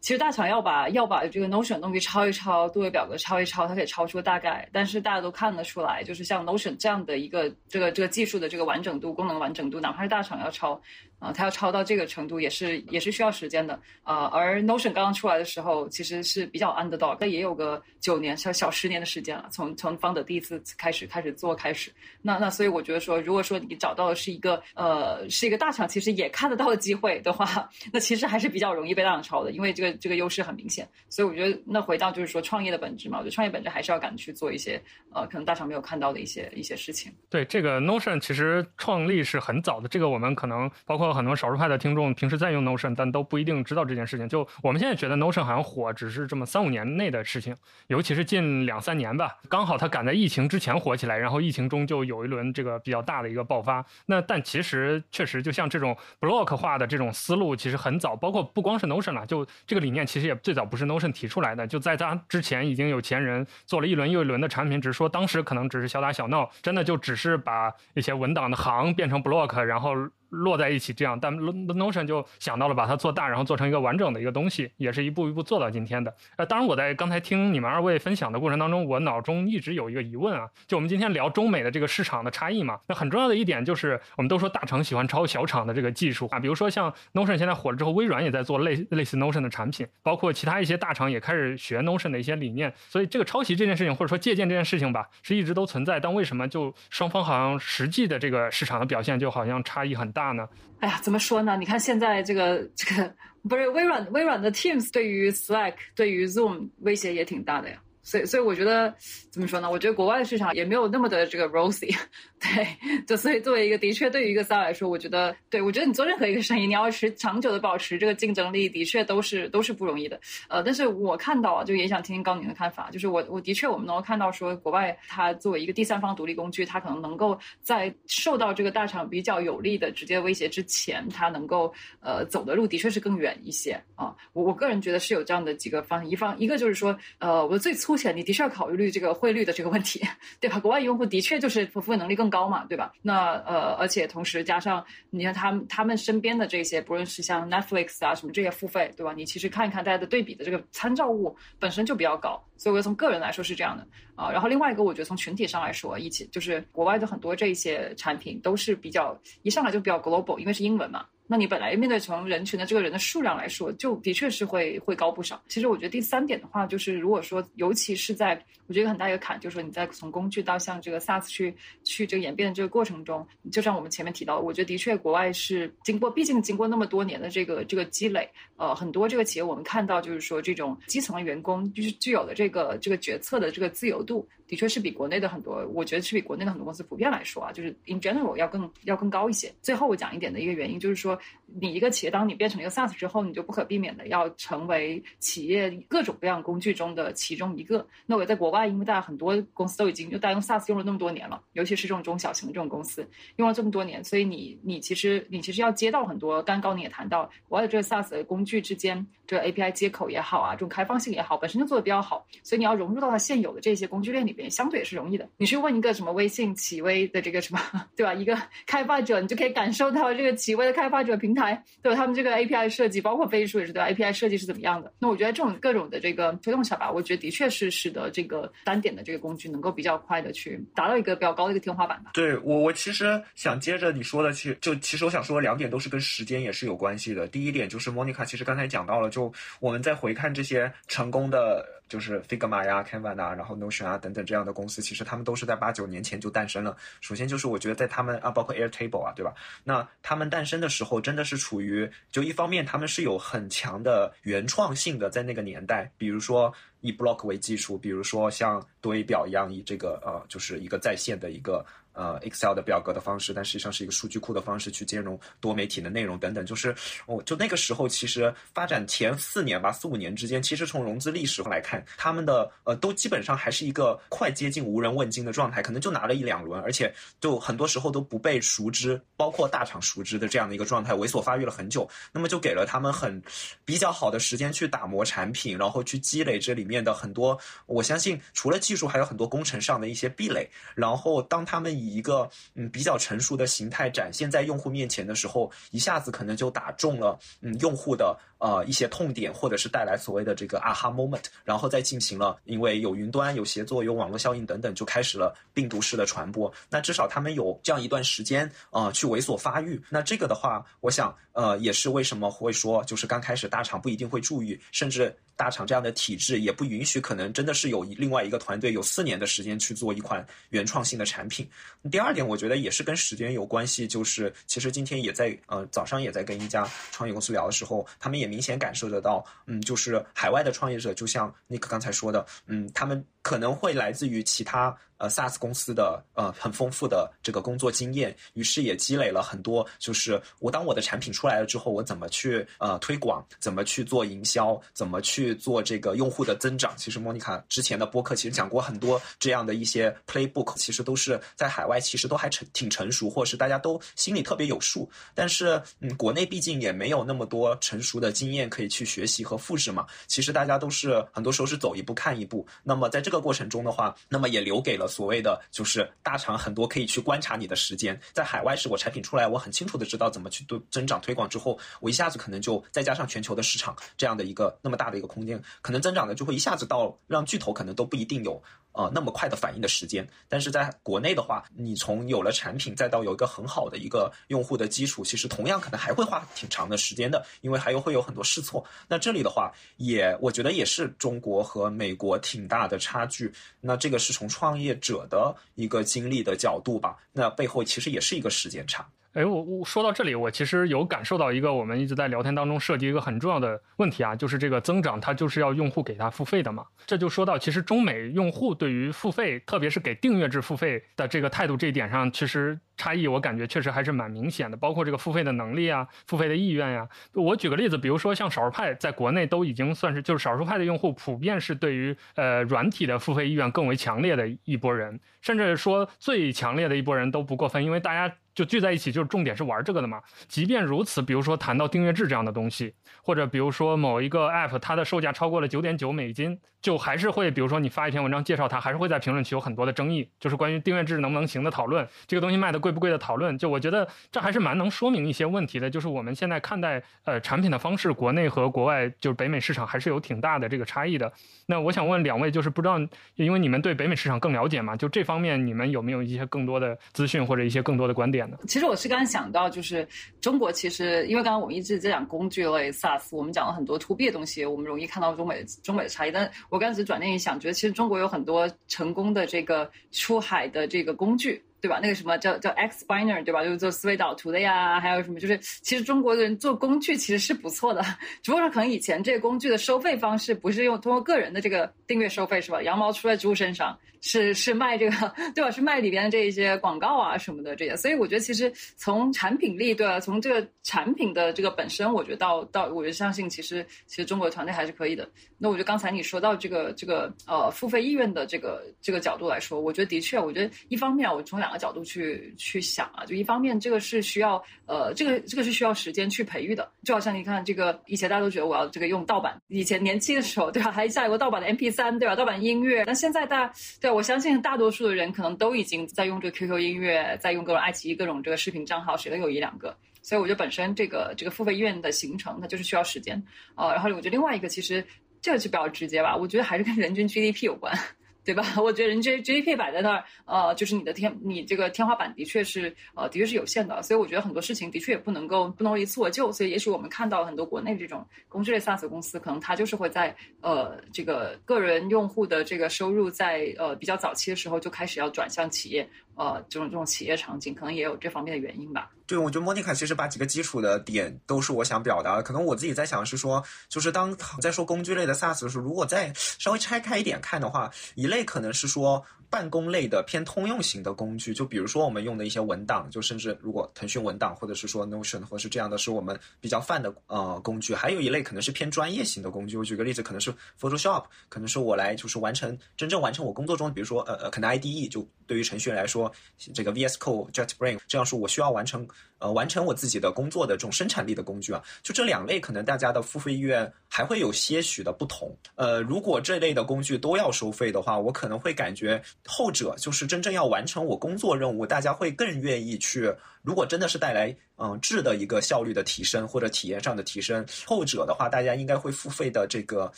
其实大厂要把要把这个 Notion 东西抄一抄，多维表格抄一抄，它可以抄出大概。但是大家都看得出来，就是像 Notion 这样的一个这个这个技术的这个完整度、功能完整度，哪怕是大厂要抄，啊，它要超到这个程度也是也是需要时间的啊。而 Notion 刚刚出来的时候，其实是比较 underdog，但也有个九年小小十年的时间了，从从方的第一次开始开始做开始。那那所以我觉得说，如果说你找到的是一个呃是一个大厂，其实也看得到的机会的话，那其实还是比较容易被大厂超的，因为这个这个优势很明显。所以我觉得那回到就是说创业的本质嘛，我觉得创业本质还是要敢去做一些呃可能大厂没有看到的一些一些事情。对这个 Notion 其实创立是很早的，这个我们可能包括很多少数派的听众平时在用 Notion，但都不一定知道这件事情。就我们现在觉得 Notion 好像火，只是这么三五年内的事情，尤其是近两三年吧，刚好它赶在疫情之前火起来，然后疫情中就有一轮这个比较大的一个爆发。那但其实确实就像这种 block 化的这种思路，其实很早，包括不光是 Notion 了，就这个理念其实也最早不是 Notion 提出来的，就在它之前已经有前人做了一轮又一轮的产品，只是说当时可能只是小打小闹，真的就只是把一些文档的行变成 block，然后。落在一起这样，但 Notion 就想到了把它做大，然后做成一个完整的一个东西，也是一步一步做到今天的。呃，当然我在刚才听你们二位分享的过程当中，我脑中一直有一个疑问啊，就我们今天聊中美的这个市场的差异嘛，那很重要的一点就是，我们都说大厂喜欢抄小厂的这个技术啊，比如说像 Notion 现在火了之后，微软也在做类类似 Notion 的产品，包括其他一些大厂也开始学 Notion 的一些理念，所以这个抄袭这件事情或者说借鉴这件事情吧，是一直都存在，但为什么就双方好像实际的这个市场的表现就好像差异很大大呢？哎呀，怎么说呢？你看现在这个这个不是微软微软的 Teams 对于 Slack 对于 Zoom 威胁也挺大的呀。所以，所以我觉得怎么说呢？我觉得国外的市场也没有那么的这个 rosy，对，就所以作为一个的确对于一个 s a 来说，我觉得，对我觉得你做任何一个生意，你要持长久的保持这个竞争力，的确都是都是不容易的。呃，但是我看到啊，就也想听听高宁的看法，就是我我的确我们能够看到说，国外它作为一个第三方独立工具，它可能能够在受到这个大厂比较有利的直接威胁之前，它能够呃走的路的确是更远一些啊。我我个人觉得是有这样的几个方一方，一个就是说，呃，我最粗。且你的确要考虑这个汇率的这个问题，对吧？国外用户的确就是付费能力更高嘛，对吧？那呃，而且同时加上你看他们他们身边的这些，不论是像 Netflix 啊什么这些付费，对吧？你其实看一看大家的对比的这个参照物本身就比较高，所以我觉得从个人来说是这样的啊。然后另外一个，我觉得从群体上来说，一起就是国外的很多这些产品都是比较一上来就比较 global，因为是英文嘛。那你本来面对从人群的这个人的数量来说，就的确是会会高不少。其实我觉得第三点的话，就是如果说，尤其是在我觉得很大一个坎，就是说你在从工具到像这个 SaaS 去去这个演变的这个过程中，就像我们前面提到，我觉得的确国外是经过，毕竟经过那么多年的这个这个积累，呃，很多这个企业我们看到就是说这种基层的员工就是具有的这个这个决策的这个自由度。的确是比国内的很多，我觉得是比国内的很多公司普遍来说啊，就是 in general 要更要更高一些。最后我讲一点的一个原因就是说，你一个企业当你变成一个 SaaS 之后，你就不可避免的要成为企业各种各样工具中的其中一个。那我在国外，因为大家很多公司都已经就大家用 SaaS 用了那么多年了，尤其是这种中小型的这种公司用了这么多年，所以你你其实你其实要接到很多，刚刚你也谈到国外的这个 SaaS 工具之间这个 API 接口也好啊，这种开放性也好，本身就做的比较好，所以你要融入到它现有的这些工具链里边。相对也是容易的。你去问一个什么微信企微的这个什么，对吧？一个开发者，你就可以感受到这个企微的开发者平台，对吧？他们这个 API 设计，包括飞书也是对吧？API 设计是怎么样的？那我觉得这种各种的这个推动下吧，我觉得的确是使得这个单点的这个工具能够比较快的去达到一个比较高的一个天花板吧。对我，我其实想接着你说的，其实就其实我想说两点都是跟时间也是有关系的。第一点就是 Monica，其实刚才讲到了，就我们在回看这些成功的。就是 Figma 呀、Canva 啊，然后 Notion 啊等等这样的公司，其实他们都是在八九年前就诞生了。首先就是我觉得在他们啊，包括 Airtable 啊，对吧？那他们诞生的时候，真的是处于就一方面他们是有很强的原创性的，在那个年代，比如说以 Block 为基础，比如说像多维表一样，以这个呃，就是一个在线的一个。呃，Excel 的表格的方式，但实际上是一个数据库的方式去兼容多媒体的内容等等。就是，哦，就那个时候，其实发展前四年吧，四五年之间，其实从融资历史上来看，他们的呃都基本上还是一个快接近无人问津的状态，可能就拿了一两轮，而且就很多时候都不被熟知，包括大厂熟知的这样的一个状态，猥琐发育了很久。那么就给了他们很比较好的时间去打磨产品，然后去积累这里面的很多，我相信除了技术，还有很多工程上的一些壁垒。然后当他们以一个嗯比较成熟的形态展现在用户面前的时候，一下子可能就打中了嗯用户的呃一些痛点，或者是带来所谓的这个 aha moment，然后再进行了因为有云端、有协作、有网络效应等等，就开始了病毒式的传播。那至少他们有这样一段时间啊去猥琐发育。那这个的话，我想呃也是为什么会说，就是刚开始大厂不一定会注意，甚至。大厂这样的体制也不允许，可能真的是有另外一个团队有四年的时间去做一款原创性的产品。第二点，我觉得也是跟时间有关系，就是其实今天也在呃早上也在跟一家创业公司聊的时候，他们也明显感受得到，嗯，就是海外的创业者，就像那个刚才说的，嗯，他们可能会来自于其他。呃，SaaS 公司的呃很丰富的这个工作经验，于是也积累了很多。就是我当我的产品出来了之后，我怎么去呃推广，怎么去做营销，怎么去做这个用户的增长。其实莫妮卡之前的播客其实讲过很多这样的一些 playbook，其实都是在海外其实都还成挺成熟，或者是大家都心里特别有数。但是嗯，国内毕竟也没有那么多成熟的经验可以去学习和复制嘛。其实大家都是很多时候是走一步看一步。那么在这个过程中的话，那么也留给了。所谓的就是大厂很多可以去观察你的时间，在海外是我产品出来，我很清楚的知道怎么去都增长推广之后，我一下子可能就再加上全球的市场这样的一个那么大的一个空间，可能增长的就会一下子到让巨头可能都不一定有。呃，那么快的反应的时间，但是在国内的话，你从有了产品，再到有一个很好的一个用户的基础，其实同样可能还会花挺长的时间的，因为还有会有很多试错。那这里的话，也我觉得也是中国和美国挺大的差距。那这个是从创业者的一个经历的角度吧，那背后其实也是一个时间差。哎，我我说到这里，我其实有感受到一个我们一直在聊天当中涉及一个很重要的问题啊，就是这个增长它就是要用户给它付费的嘛。这就说到，其实中美用户对于付费，特别是给订阅制付费的这个态度这一点上，其实差异我感觉确实还是蛮明显的。包括这个付费的能力啊，付费的意愿呀。我举个例子，比如说像少数派在国内都已经算是就是少数派的用户，普遍是对于呃软体的付费意愿更为强烈的一波人，甚至说最强烈的一波人都不过分，因为大家。就聚在一起，就是重点是玩这个的嘛。即便如此，比如说谈到订阅制这样的东西，或者比如说某一个 app 它的售价超过了九点九美金，就还是会，比如说你发一篇文章介绍它，还是会在评论区有很多的争议，就是关于订阅制能不能行的讨论，这个东西卖的贵不贵的讨论。就我觉得这还是蛮能说明一些问题的，就是我们现在看待呃产品的方式，国内和国外就是北美市场还是有挺大的这个差异的。那我想问两位，就是不知道，因为你们对北美市场更了解嘛，就这方面你们有没有一些更多的资讯或者一些更多的观点？其实我是刚刚想到，就是中国其实，因为刚刚我们一直在讲工具类 SaaS，我们讲了很多 To B 的东西，我们容易看到中美中美的差异。但我刚才转念一想，觉得其实中国有很多成功的这个出海的这个工具。对吧？那个什么叫叫 X b i n e r 对吧？就是做思维导图的呀，还有什么？就是其实中国的人做工具其实是不错的，只不过可能以前这个工具的收费方式不是用通过个人的这个订阅收费是吧？羊毛出在猪身上，是是卖这个 对吧？是卖里边的这一些广告啊什么的这些。所以我觉得其实从产品力对吧？从这个产品的这个本身，我觉得到到我觉得相信其实其实中国团队还是可以的。那我觉得刚才你说到这个这个呃付费意愿的这个这个角度来说，我觉得的确，我觉得一方面我从两个。角度去去想啊，就一方面这个是需要呃，这个这个是需要时间去培育的。就好像你看这个，以前大家都觉得我要这个用盗版，以前年轻的时候，对吧？还下有个盗版的 MP 三，对吧？盗版音乐。但现在大，对我相信大多数的人可能都已经在用这个 QQ 音乐，在用各种爱奇艺各种这个视频账号，谁都有一两个。所以我觉得本身这个这个付费医院的形成，它就是需要时间呃。然后我觉得另外一个，其实这个就比较直接吧，我觉得还是跟人均 GDP 有关。对吧？我觉得人 G GDP 摆在那儿，呃，就是你的天，你这个天花板的确是，呃，的确是有限的。所以我觉得很多事情的确也不能够不能一蹴而就。所以也许我们看到很多国内这种工具类 SaaS 公司，可能它就是会在呃这个个人用户的这个收入在呃比较早期的时候就开始要转向企业。呃，这种这种企业场景可能也有这方面的原因吧。对，我觉得莫妮卡其实把几个基础的点都是我想表达的。可能我自己在想是说，就是当在说工具类的 SaaS 的时候，如果再稍微拆开一点看的话，一类可能是说。办公类的偏通用型的工具，就比如说我们用的一些文档，就甚至如果腾讯文档或者是说 Notion 或是这样的，是我们比较泛的呃工具。还有一类可能是偏专业型的工具。我举个例子，可能是 Photoshop，可能是我来就是完成真正完成我工作中，比如说呃呃，可能 IDE 就对于程序员来说，这个 VS Code、JetBrain 这样是，我需要完成呃完成我自己的工作的这种生产力的工具啊。就这两类，可能大家的付费意愿还会有些许的不同。呃，如果这类的工具都要收费的话，我可能会感觉后者就是真正要完成我工作任务，大家会更愿意去。如果真的是带来嗯质的一个效率的提升或者体验上的提升，后者的话，大家应该会付费的这个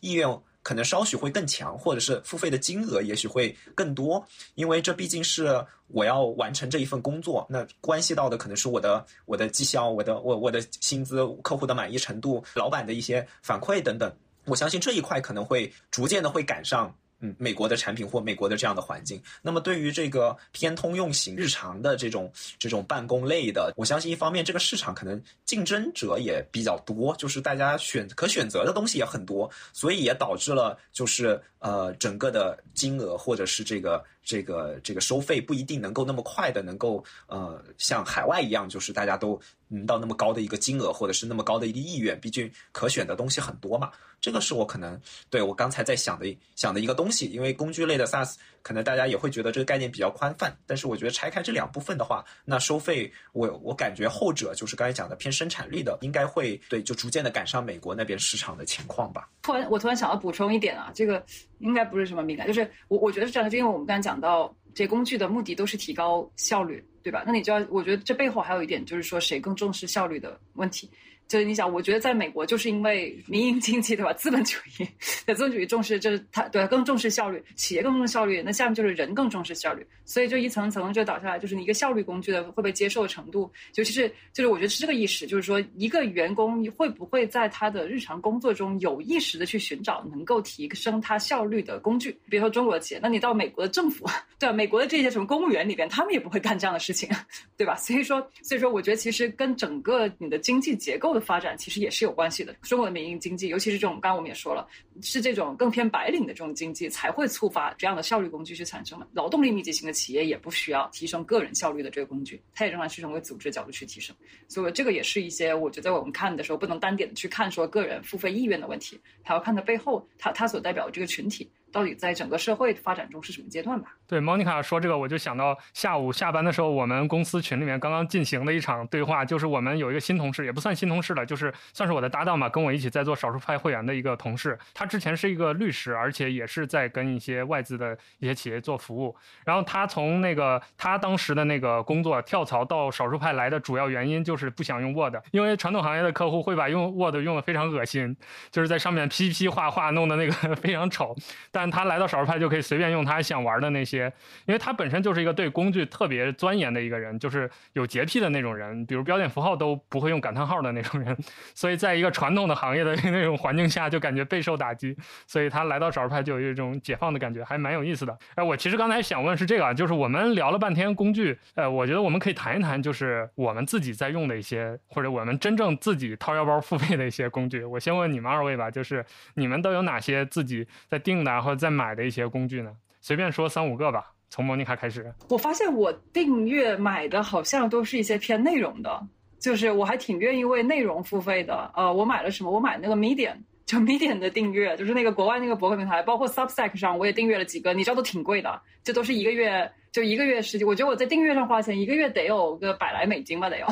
意愿。可能稍许会更强，或者是付费的金额也许会更多，因为这毕竟是我要完成这一份工作，那关系到的可能是我的我的绩效、我的我我的薪资、客户的满意程度、老板的一些反馈等等。我相信这一块可能会逐渐的会赶上。嗯，美国的产品或美国的这样的环境，那么对于这个偏通用型日常的这种这种办公类的，我相信一方面这个市场可能竞争者也比较多，就是大家选可选择的东西也很多，所以也导致了就是呃整个的金额或者是这个这个这个收费不一定能够那么快的能够呃像海外一样，就是大家都嗯到那么高的一个金额或者是那么高的一个意愿，毕竟可选的东西很多嘛。这个是我可能对我刚才在想的想的一个东西，因为工具类的 SaaS 可能大家也会觉得这个概念比较宽泛，但是我觉得拆开这两部分的话，那收费我我感觉后者就是刚才讲的偏生产力的，应该会对就逐渐的赶上美国那边市场的情况吧。突然我突然想要补充一点啊，这个应该不是什么敏感，就是我我觉得是这样的，就因为我们刚才讲到这工具的目的都是提高效率，对吧？那你就要我觉得这背后还有一点就是说谁更重视效率的问题。就是你想，我觉得在美国，就是因为民营经济，对吧？资本主义，资本主义重视，就是它对更重视效率，企业更重视效率，那下面就是人更重视效率，所以就一层层就倒下来，就是你一个效率工具的会被接受的程度，尤其是就是我觉得是这个意识，就是说一个员工会不会在他的日常工作中有意识的去寻找能够提升他效率的工具？比如说中国的企业，那你到美国的政府，对吧？美国的这些什么公务员里边，他们也不会干这样的事情，对吧？所以说，所以说，我觉得其实跟整个你的经济结构。发展其实也是有关系的。中国的民营经济，尤其是这种，刚刚我们也说了，是这种更偏白领的这种经济，才会触发这样的效率工具去产生的。劳动力密集型的企业也不需要提升个人效率的这个工具，它也仍然是从为组织角度去提升。所以这个也是一些我觉得我们看的时候不能单点的去看说个人付费意愿的问题，还要看它背后它它所代表的这个群体。到底在整个社会发展中是什么阶段吧？对，Monica 说这个，我就想到下午下班的时候，我们公司群里面刚刚进行的一场对话，就是我们有一个新同事，也不算新同事了，就是算是我的搭档嘛，跟我一起在做少数派会员的一个同事。他之前是一个律师，而且也是在跟一些外资的一些企业做服务。然后他从那个他当时的那个工作跳槽到少数派来的主要原因就是不想用 Word，因为传统行业的客户会把用 Word 用的非常恶心，就是在上面批批画画，弄的那个 非常丑。但他来到少数派。就可以随便用他想玩的那些，因为他本身就是一个对工具特别钻研的一个人，就是有洁癖的那种人，比如标点符号都不会用感叹号的那种人，所以在一个传统的行业的那种环境下，就感觉备受打击，所以他来到少数派就有一种解放的感觉，还蛮有意思的。哎，我其实刚才想问是这个，啊就是我们聊了半天工具，呃，我觉得我们可以谈一谈，就是我们自己在用的一些，或者我们真正自己掏腰包付费的一些工具。我先问你们二位吧，就是你们都有哪些自己在订的或者在买的一些？工具呢？随便说三五个吧，从莫妮卡开始。我发现我订阅买的好像都是一些偏内容的，就是我还挺愿意为内容付费的。呃，我买了什么？我买那个 Medium，就 Medium 的订阅，就是那个国外那个博客平台，包括 Substack 上我也订阅了几个，你知道都挺贵的，这都是一个月就一个月十几。我觉得我在订阅上花钱，一个月得有个百来美金吧，得有。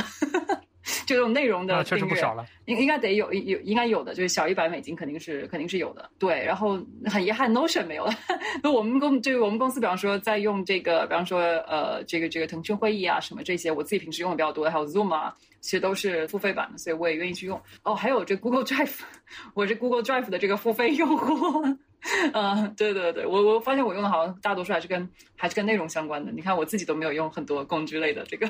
就这种内容的确实不少了，应应该得有有应该有的，就是小一百美金肯定是肯定是有的。对，然后很遗憾，Notion 没有了。那我们公就是我们公司，比方说在用这个，比方说呃这个这个腾讯会议啊什么这些，我自己平时用的比较多，还有 Zoom 啊，其实都是付费版的，所以我也愿意去用。哦，还有这 Google Drive，我是 Google Drive 的这个付费用户。嗯，对对对，我我发现我用的好像大多数还是跟还是跟内容相关的。你看我自己都没有用很多工具类的这个。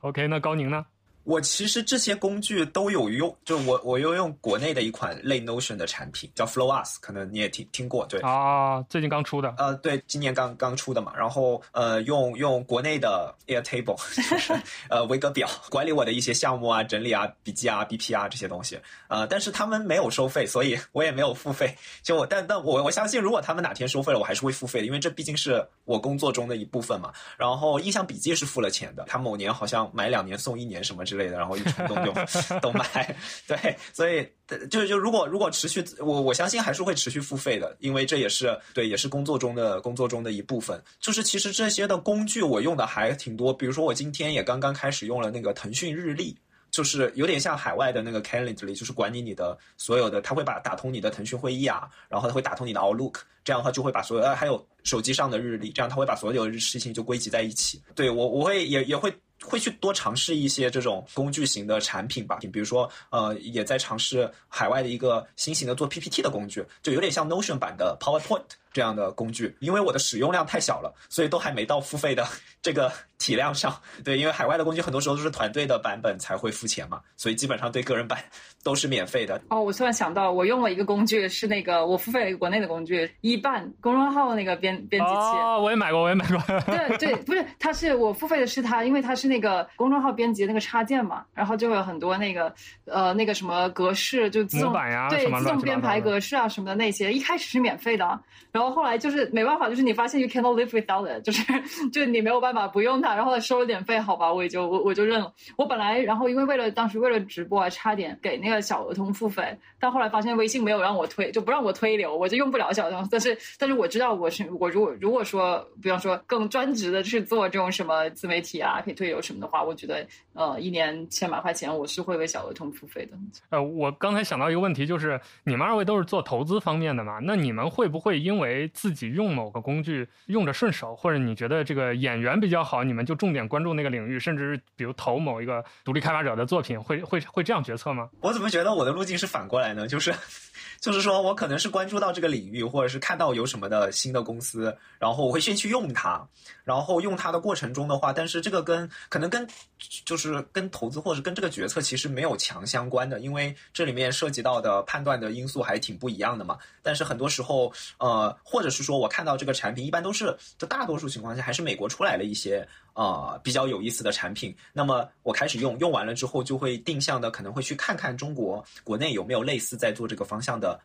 OK，那高宁呢？我其实这些工具都有用，就我我又用国内的一款类 Notion 的产品叫 FlowUs，可能你也听听过，对啊，最近刚出的，呃，对，今年刚刚出的嘛。然后呃，用用国内的 Airtable，就是 呃维格表管理我的一些项目啊、整理啊、笔记啊、BP 啊这些东西。呃，但是他们没有收费，所以我也没有付费。就我但但我我相信，如果他们哪天收费了，我还是会付费的，因为这毕竟是我工作中的一部分嘛。然后印象笔记是付了钱的，他某年好像买两年送一年什么之。之类的，然后一冲动就 都买。对，所以就就如果如果持续，我我相信还是会持续付费的，因为这也是对，也是工作中的工作中的一部分。就是其实这些的工具我用的还挺多，比如说我今天也刚刚开始用了那个腾讯日历。就是有点像海外的那个 Calendly，就是管理你的所有的，他会把打通你的腾讯会议啊，然后他会打通你的 Outlook，这样的话就会把所有，还有手机上的日历，这样他会把所有的事情就归集在一起。对我，我会也也会会去多尝试一些这种工具型的产品吧，比如说呃，也在尝试海外的一个新型的做 PPT 的工具，就有点像 Notion 版的 PowerPoint 这样的工具，因为我的使用量太小了，所以都还没到付费的 这个。体量上，对，因为海外的工具很多时候都是团队的版本才会付钱嘛，所以基本上对个人版都是免费的。哦，我突然想到，我用了一个工具，是那个我付费国内的工具，一半公众号那个编编辑器。哦，我也买过，我也买过。对对，不是，它是我付费的是它，因为它是那个公众号编辑那个插件嘛，然后就会有很多那个呃那个什么格式，就自动对自动编排格式啊什么的那些，一开始是免费的，然后后来就是没办法，就是你发现 you cannot live without it，就是 就你没有办法不用它。然后收了点费，好吧，我也就我我就认了。我本来，然后因为为了当时为了直播啊，差点给那个小额通付费，但后来发现微信没有让我推，就不让我推流，我就用不了小额通。但 是但是我知道我是我如果如果说，比方说更专职的去做这种什么自媒体啊，可以推流什么的话，我觉得呃一年千把块钱我是会为小额通付费的。呃，我刚才想到一个问题，就是你们二位都是做投资方面的嘛？那你们会不会因为为自己用某个工具用着顺手，或者你觉得这个演员比较好，你们就重点关注那个领域，甚至比如投某一个独立开发者的作品，会会会这样决策吗？我怎么觉得我的路径是反过来呢？就是。就是说，我可能是关注到这个领域，或者是看到有什么的新的公司，然后我会先去用它，然后用它的过程中的话，但是这个跟可能跟就是跟投资或者跟这个决策其实没有强相关的，因为这里面涉及到的判断的因素还挺不一样的嘛。但是很多时候，呃，或者是说我看到这个产品，一般都是就大多数情况下还是美国出来了一些。啊，比较有意思的产品，那么我开始用，用完了之后就会定向的可能会去看看中国国内有没有类似在做这个方向的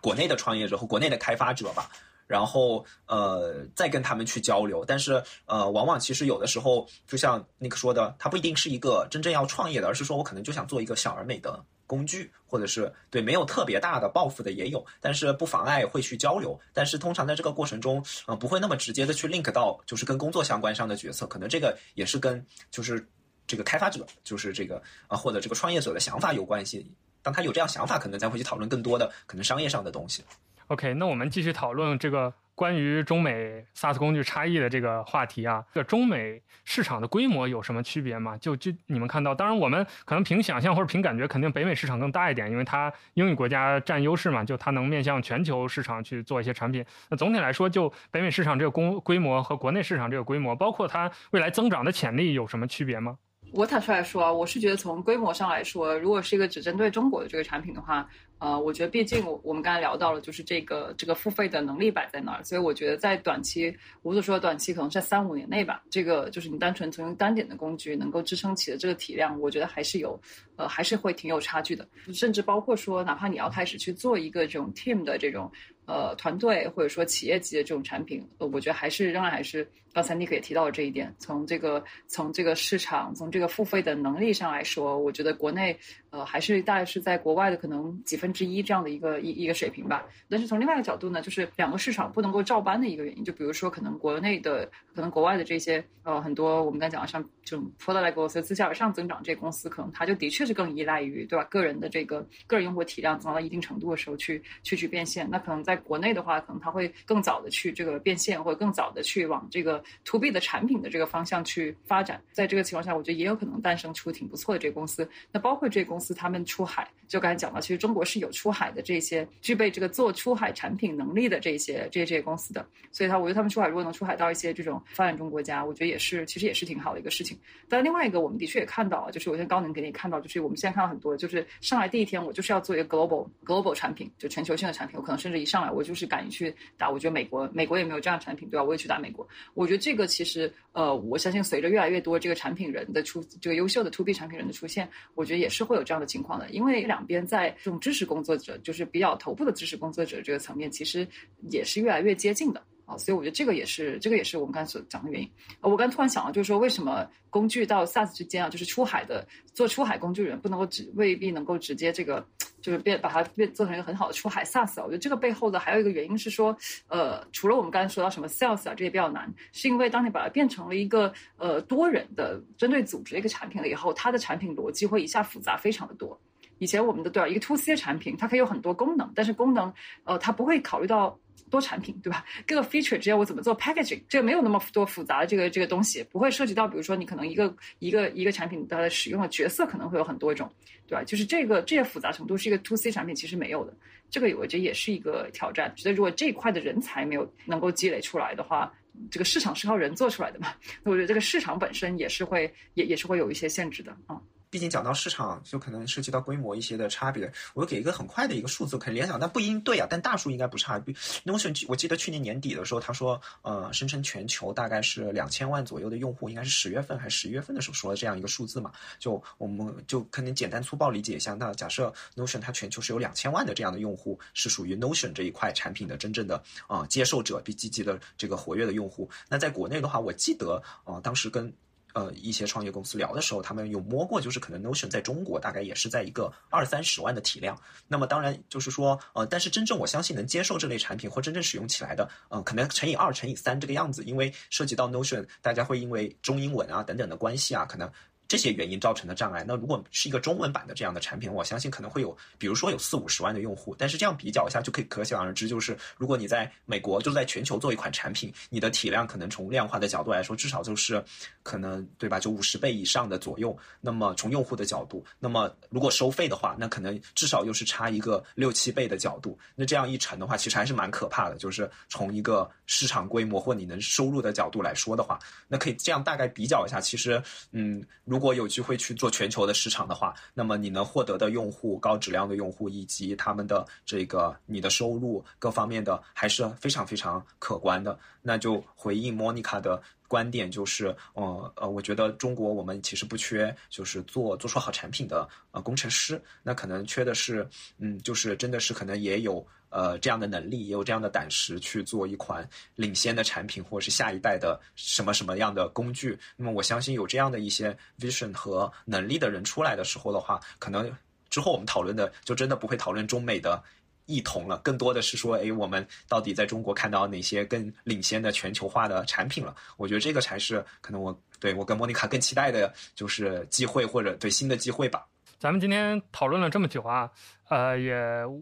国内的创业者和国内的开发者吧，然后呃再跟他们去交流。但是呃，往往其实有的时候，就像尼克说的，他不一定是一个真正要创业的，而是说我可能就想做一个小而美的。工具，或者是对没有特别大的抱负的也有，但是不妨碍会去交流。但是通常在这个过程中，呃，不会那么直接的去 link 到就是跟工作相关上的决策，可能这个也是跟就是这个开发者，就是这个啊或者这个创业者的想法有关系。当他有这样想法，可能才会去讨论更多的可能商业上的东西。OK，那我们继续讨论这个。关于中美 SaaS 工具差异的这个话题啊，这中美市场的规模有什么区别吗？就就你们看到，当然我们可能凭想象或者凭感觉，肯定北美市场更大一点，因为它英语国家占优势嘛，就它能面向全球市场去做一些产品。那总体来说，就北美市场这个规规模和国内市场这个规模，包括它未来增长的潜力有什么区别吗？我坦率来说啊，我是觉得从规模上来说，如果是一个只针对中国的这个产品的话。呃，我觉得毕竟我我们刚才聊到了，就是这个这个付费的能力摆在那儿，所以我觉得在短期，我所说的短期可能在三五年内吧，这个就是你单纯从单点的工具能够支撑起的这个体量，我觉得还是有，呃，还是会挺有差距的，甚至包括说，哪怕你要开始去做一个这种 team 的这种。呃，团队或者说企业级的这种产品，呃，我觉得还是仍然还是刚才尼克也提到了这一点。从这个从这个市场，从这个付费的能力上来说，我觉得国内呃还是大概是在国外的可能几分之一这样的一个一一个水平吧。但是从另外一个角度呢，就是两个市场不能够照搬的一个原因，就比如说可能国内的可能国外的这些呃很多我们刚讲的像这种 product 公司自下而上增长这些公司，可能它就的确是更依赖于对吧个人的这个个人用户体量增到一定程度的时候去去去变现。那可能在国内的话，可能它会更早的去这个变现，或者更早的去往这个 to B 的产品的这个方向去发展。在这个情况下，我觉得也有可能诞生出挺不错的这个公司。那包括这个公司，他们出海，就刚才讲到，其实中国是有出海的这些具备这个做出海产品能力的这些这些这些公司的。所以，他我觉得他们出海如果能出海到一些这种发展中国家，我觉得也是其实也是挺好的一个事情。但另外一个，我们的确也看到，就是我先高能给你看到，就是我们现在看到很多，就是上来第一天我就是要做一个 global global 产品，就全球性的产品，我可能甚至一上来我就是。敢于去打，我觉得美国美国也没有这样的产品，对吧？我也去打美国。我觉得这个其实，呃，我相信随着越来越多这个产品人的出，这个优秀的 to B 产品人的出现，我觉得也是会有这样的情况的。因为两边在这种知识工作者，就是比较头部的知识工作者这个层面，其实也是越来越接近的。啊，所以我觉得这个也是这个也是我们刚才所讲的原因。我刚突然想到，就是说为什么工具到 SaaS 之间啊，就是出海的做出海工具人不能够直未必能够直接这个就是变把它变做成一个很好的出海 SaaS 啊？我觉得这个背后的还有一个原因是说，呃，除了我们刚才说到什么 Sales 啊这些比较难，是因为当你把它变成了一个呃多人的针对组织的一个产品了以后，它的产品逻辑会一下复杂非常的多。以前我们的对吧，一个 to C 的产品，它可以有很多功能，但是功能，呃，它不会考虑到多产品，对吧？各个 feature 只要我怎么做 packaging，这个没有那么多复杂的这个这个东西，不会涉及到，比如说你可能一个一个一个产品它的使用的角色可能会有很多种，对吧？就是这个这些复杂程度是一个 to C 产品其实没有的，这个我觉得也是一个挑战。觉得如果这一块的人才没有能够积累出来的话，这个市场是靠人做出来的嘛？那我觉得这个市场本身也是会也也是会有一些限制的啊。毕竟讲到市场，就可能涉及到规模一些的差别。我给一个很快的一个数字，可能联想，但不一定对啊。但大数应该不差。Notion，我记得去年年底的时候，他说，呃，声称全球大概是两千万左右的用户，应该是十月份还是十一月份的时候说了这样一个数字嘛？就我们就可能简单粗暴理解一下。那假设 Notion 它全球是有两千万的这样的用户，是属于 Notion 这一块产品的真正的啊接受者，比积极的这个活跃的用户。那在国内的话，我记得啊，当时跟。呃，一些创业公司聊的时候，他们有摸过，就是可能 Notion 在中国大概也是在一个二三十万的体量。那么当然就是说，呃，但是真正我相信能接受这类产品或真正使用起来的，嗯，可能乘以二、乘以三这个样子，因为涉及到 Notion，大家会因为中英文啊等等的关系啊，可能。这些原因造成的障碍。那如果是一个中文版的这样的产品，我相信可能会有，比如说有四五十万的用户。但是这样比较一下，就可以可想而知，就是如果你在美国，就是在全球做一款产品，你的体量可能从量化的角度来说，至少就是可能对吧？就五十倍以上的左右。那么从用户的角度，那么如果收费的话，那可能至少又是差一个六七倍的角度。那这样一乘的话，其实还是蛮可怕的。就是从一个市场规模或你能收入的角度来说的话，那可以这样大概比较一下。其实，嗯，如果有机会去做全球的市场的话，那么你能获得的用户、高质量的用户以及他们的这个你的收入各方面的还是非常非常可观的。那就回应莫妮卡的观点，就是呃呃，我觉得中国我们其实不缺就是做做出好产品的呃工程师，那可能缺的是嗯，就是真的是可能也有。呃，这样的能力也有这样的胆识去做一款领先的产品，或者是下一代的什么什么样的工具。那么，我相信有这样的一些 vision 和能力的人出来的时候的话，可能之后我们讨论的就真的不会讨论中美的异同了，更多的是说，哎，我们到底在中国看到哪些更领先的全球化的产品了？我觉得这个才是可能我对我跟莫妮卡更期待的，就是机会或者对新的机会吧。咱们今天讨论了这么久啊。呃，也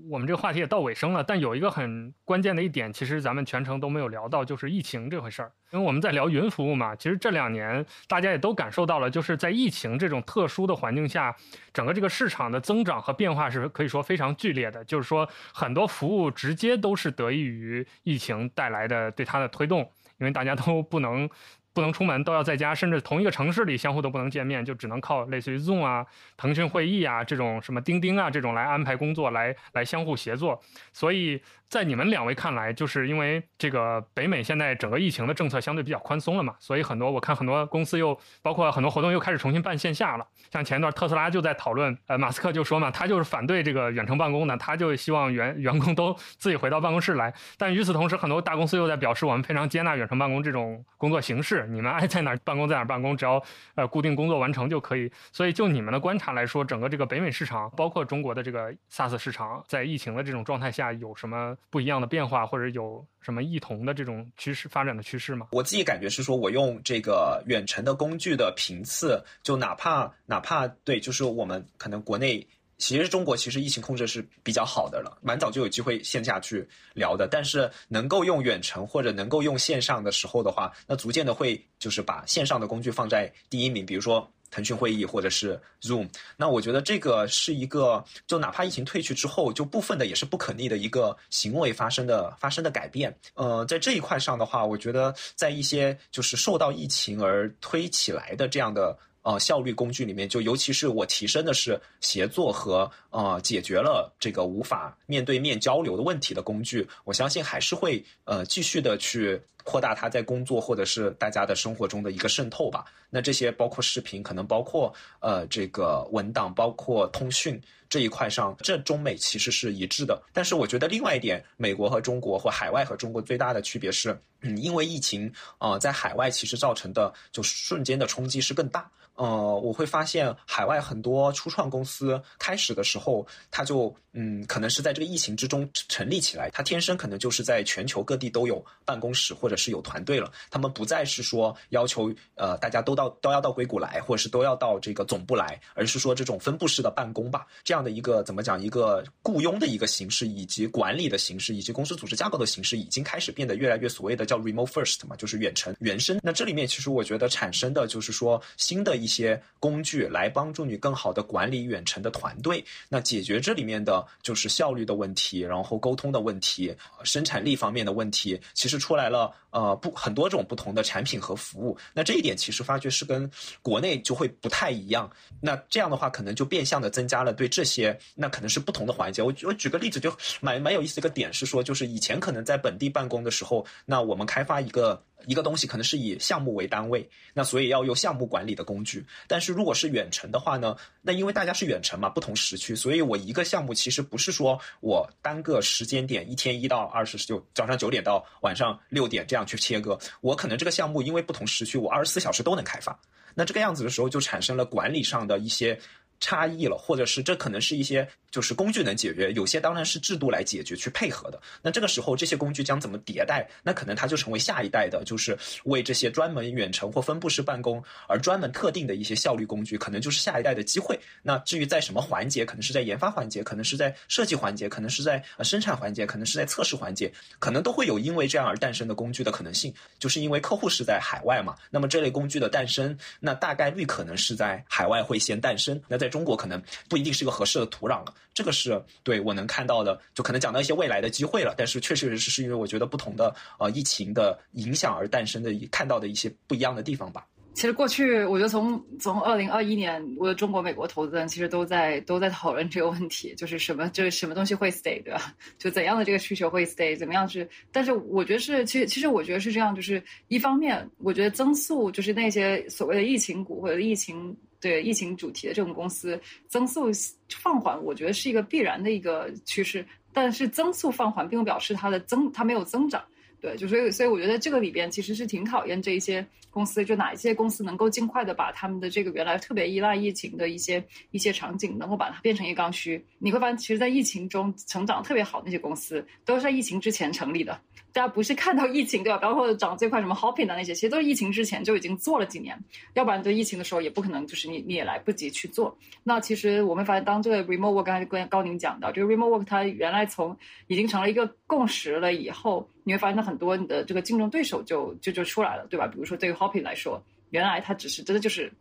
我们这个话题也到尾声了，但有一个很关键的一点，其实咱们全程都没有聊到，就是疫情这回事儿。因为我们在聊云服务嘛，其实这两年大家也都感受到了，就是在疫情这种特殊的环境下，整个这个市场的增长和变化是可以说非常剧烈的。就是说，很多服务直接都是得益于疫情带来的对它的推动，因为大家都不能。不能出门，都要在家，甚至同一个城市里相互都不能见面，就只能靠类似于 Zoom 啊、腾讯会议啊这种什么钉钉啊这种来安排工作，来来相互协作，所以。在你们两位看来，就是因为这个北美现在整个疫情的政策相对比较宽松了嘛，所以很多我看很多公司又包括很多活动又开始重新办线下了。像前一段特斯拉就在讨论，呃，马斯克就说嘛，他就是反对这个远程办公的，他就希望员员工都 自己回到办公室来。但与此同时，很多大公司又在表示，我们非常接纳远程办公这种工作形式，你们爱在哪儿办公在哪儿办公，只要呃固定工作完成就可以。所以就你们的观察来说，整个这个北美市场，包括中国的这个 SaaS 市场，在疫情的这种状态下有什么？不一样的变化，或者有什么异同的这种趋势发展的趋势吗？我自己感觉是说，我用这个远程的工具的频次，就哪怕哪怕对，就是我们可能国内，其实中国其实疫情控制是比较好的了，蛮早就有机会线下去聊的。但是能够用远程或者能够用线上的时候的话，那逐渐的会就是把线上的工具放在第一名，比如说。腾讯会议或者是 Zoom，那我觉得这个是一个，就哪怕疫情退去之后，就部分的也是不可逆的一个行为发生的发生的改变。呃，在这一块上的话，我觉得在一些就是受到疫情而推起来的这样的呃效率工具里面，就尤其是我提升的是协作和呃解决了这个无法面对面交流的问题的工具，我相信还是会呃继续的去。扩大他在工作或者是大家的生活中的一个渗透吧。那这些包括视频，可能包括呃这个文档，包括通讯，这一块上，这中美其实是一致的。但是我觉得另外一点，美国和中国或海外和中国最大的区别是，嗯，因为疫情啊，在海外其实造成的就瞬间的冲击是更大。呃，我会发现海外很多初创公司开始的时候，它就嗯，可能是在这个疫情之中成立起来，它天生可能就是在全球各地都有办公室或者是有团队了。他们不再是说要求呃大家都到都要到硅谷来，或者是都要到这个总部来，而是说这种分布式的办公吧，这样的一个怎么讲一个雇佣的一个形式，以及管理的形式，以及公司组织架构的形式，已经开始变得越来越所谓的叫 remote first 嘛，就是远程原生。那这里面其实我觉得产生的就是说新的。一些工具来帮助你更好的管理远程的团队，那解决这里面的就是效率的问题，然后沟通的问题，生产力方面的问题，其实出来了呃不很多种不同的产品和服务。那这一点其实发觉是跟国内就会不太一样。那这样的话，可能就变相的增加了对这些那可能是不同的环节。我我举个例子，就蛮蛮有意思的一个点是说，就是以前可能在本地办公的时候，那我们开发一个。一个东西可能是以项目为单位，那所以要用项目管理的工具。但是如果是远程的话呢，那因为大家是远程嘛，不同时区，所以我一个项目其实不是说我单个时间点一天一到二十就早上九点到晚上六点这样去切割，我可能这个项目因为不同时区，我二十四小时都能开发。那这个样子的时候，就产生了管理上的一些。差异了，或者是这可能是一些就是工具能解决，有些当然是制度来解决去配合的。那这个时候这些工具将怎么迭代？那可能它就成为下一代的，就是为这些专门远程或分布式办公而专门特定的一些效率工具，可能就是下一代的机会。那至于在什么环节，可能是在研发环节，可能是在设计环节，可能是在呃生产环节，可能是在测试环节，可能都会有因为这样而诞生的工具的可能性。就是因为客户是在海外嘛，那么这类工具的诞生，那大概率可能是在海外会先诞生。那在中国可能不一定是一个合适的土壤了，这个是对我能看到的，就可能讲到一些未来的机会了。但是确确实实是因为我觉得不同的呃疫情的影响而诞生的，看到的一些不一样的地方吧。其实过去我觉得从从二零二一年，我的中国、美国投资人其实都在都在讨论这个问题，就是什么就是什么东西会 stay 对吧？就怎样的这个需求会 stay，怎么样是？但是我觉得是，其实其实我觉得是这样，就是一方面，我觉得增速就是那些所谓的疫情股或者疫情。对疫情主题的这种公司增速放缓，我觉得是一个必然的一个趋势。但是增速放缓，并不表示它的增它没有增长。对，就所以所以我觉得这个里边其实是挺考验这一些公司，就哪一些公司能够尽快的把他们的这个原来特别依赖疫情的一些一些场景，能够把它变成一个刚需。你会发现，其实，在疫情中成长特别好那些公司，都是在疫情之前成立的。大家不是看到疫情对吧？包括涨最快什么 Hopping 的那些，其实都是疫情之前就已经做了几年，要不然对疫情的时候也不可能就是你你也来不及去做。那其实我们发现，当这个 Remote Work 刚才跟高宁讲到，这个 Remote Work 它原来从已经成了一个共识了以后，你会发现它很多你的这个竞争对手就就就出来了，对吧？比如说对于 Hopping 来说，原来它只是真的就是。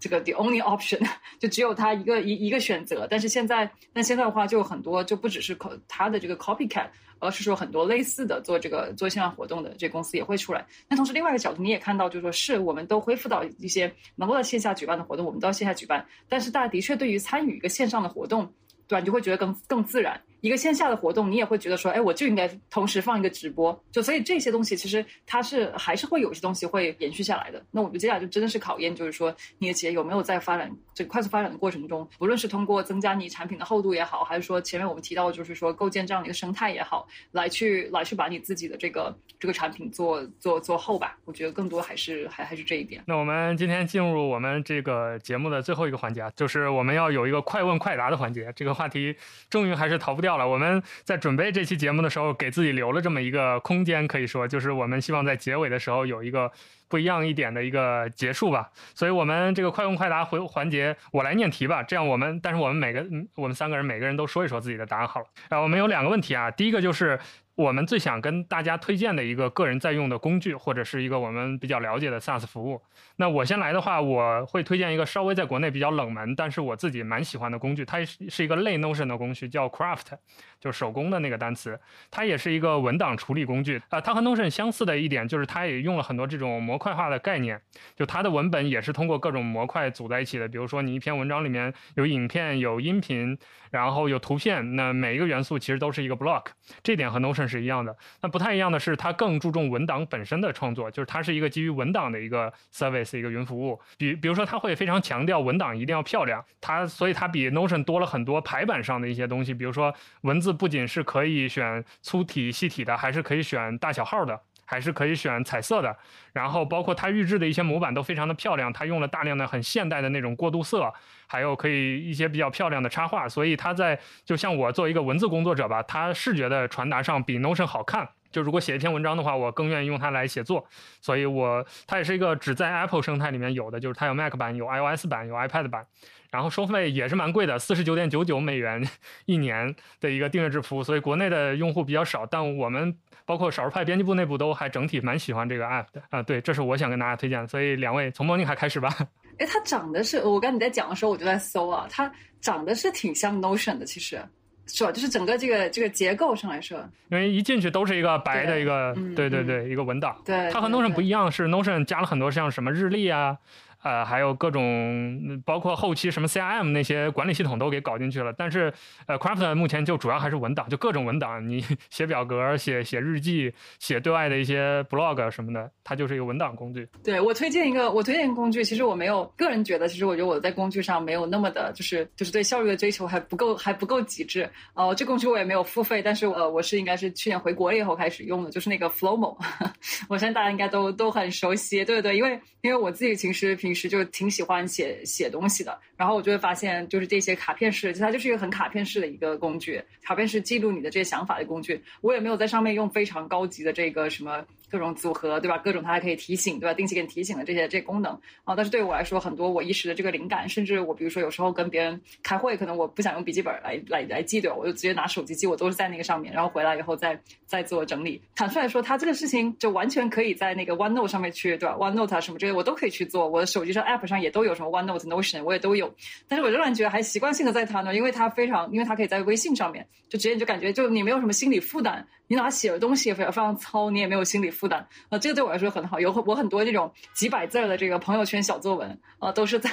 这个 the only option 就只有他一个一一个选择，但是现在，但现在的话就很多，就不只是可它的这个 copycat，而是说很多类似的做这个做线上活动的这公司也会出来。那同时另外一个角度，你也看到，就是说是我们都恢复到一些能够在线下举办的活动，我们都要线下举办，但是大家的确对于参与一个线上的活动，对吧？你就会觉得更更自然。一个线下的活动，你也会觉得说，哎，我就应该同时放一个直播，就所以这些东西其实它是还是会有些东西会延续下来的。那我们接下来就真的是考验，就是说你的企业有没有在发展这快速发展的过程中，不论是通过增加你产品的厚度也好，还是说前面我们提到就是说构建这样的一个生态也好，来去来去把你自己的这个这个产品做做做厚吧。我觉得更多还是还还是这一点。那我们今天进入我们这个节目的最后一个环节，就是我们要有一个快问快答的环节。这个话题终于还是逃不掉到了。我们在准备这期节目的时候，给自己留了这么一个空间，可以说就是我们希望在结尾的时候有一个不一样一点的一个结束吧。所以，我们这个快问快答回环节，我来念题吧。这样我们，但是我们每个我们三个人每个人都说一说自己的答案好了。啊，我们有两个问题啊，第一个就是我们最想跟大家推荐的一个个人在用的工具，或者是一个我们比较了解的 SaaS 服务。那我先来的话，我会推荐一个稍微在国内比较冷门，但是我自己蛮喜欢的工具，它是一个类 Notion 的工具，叫 Craft。就手工的那个单词，它也是一个文档处理工具啊。它和 Notion 相似的一点就是，它也用了很多这种模块化的概念。就它的文本也是通过各种模块组在一起的。比如说，你一篇文章里面有影片、有音频，然后有图片，那每一个元素其实都是一个 block。这点和 Notion 是一样的。那不太一样的是，它更注重文档本身的创作，就是它是一个基于文档的一个 service 一个云服务。比比如说，它会非常强调文档一定要漂亮，它所以它比 Notion 多了很多排版上的一些东西，比如说文字不仅是可以选粗体细体的，还是可以选大小号的。还是可以选彩色的，然后包括它预制的一些模板都非常的漂亮，它用了大量的很现代的那种过渡色，还有可以一些比较漂亮的插画，所以它在就像我作为一个文字工作者吧，它视觉的传达上比 Notion 好看。就如果写一篇文章的话，我更愿意用它来写作，所以我它也是一个只在 Apple 生态里面有的，就是它有 Mac 版、有 iOS 版、有 iPad 版。然后收费也是蛮贵的，四十九点九九美元一年的一个订阅制服务，所以国内的用户比较少。但我们包括少数派编辑部内部都还整体蛮喜欢这个 app 的啊。对，这是我想跟大家推荐的。所以两位从莫妮卡开始吧。哎，它长得是我刚你在讲的时候我就在搜啊，它长得是挺像 Notion 的，其实是吧？就是整个这个这个结构上来说，因为一进去都是一个白的一个，对对对，一个文档。对，它和 Notion 不一样，是 Notion 加了很多像什么日历啊。呃，还有各种，包括后期什么 CRM 那些管理系统都给搞进去了。但是，呃，Craft 目前就主要还是文档，就各种文档，你 写表格、写写日记、写对外的一些 blog 什么的，它就是一个文档工具。对我推荐一个，我推荐一个工具，其实我没有个人觉得，其实我觉得我在工具上没有那么的，就是就是对效率的追求还不够，还不够极致。哦，这工具我也没有付费，但是呃，我是应该是去年回国了以后开始用的，就是那个 Flowmo，我相信大家应该都都很熟悉。对对对，因为因为我自己平时平。平时就挺喜欢写写东西的，然后我就会发现，就是这些卡片式，其实它就是一个很卡片式的一个工具，卡片式记录你的这些想法的工具。我也没有在上面用非常高级的这个什么。各种组合，对吧？各种它还可以提醒，对吧？定期给你提醒的这些这些功能啊。但是对我来说，很多我一时的这个灵感，甚至我比如说有时候跟别人开会，可能我不想用笔记本来来来记对吧，我就直接拿手机记，我都是在那个上面，然后回来以后再再做整理。坦率来说，它这个事情就完全可以在那个 OneNote 上面去，对吧？OneNote 啊什么这些我都可以去做。我的手机上 App 上也都有什么 OneNote、Notion，我也都有。但是我仍然觉得还习惯性的在它那，因为它非常，因为它可以在微信上面，就直接就感觉就你没有什么心理负担。你哪写的东西也非常非常糙，你也没有心理负担啊，这个对我来说很好。有我很多这种几百字的这个朋友圈小作文啊，都是在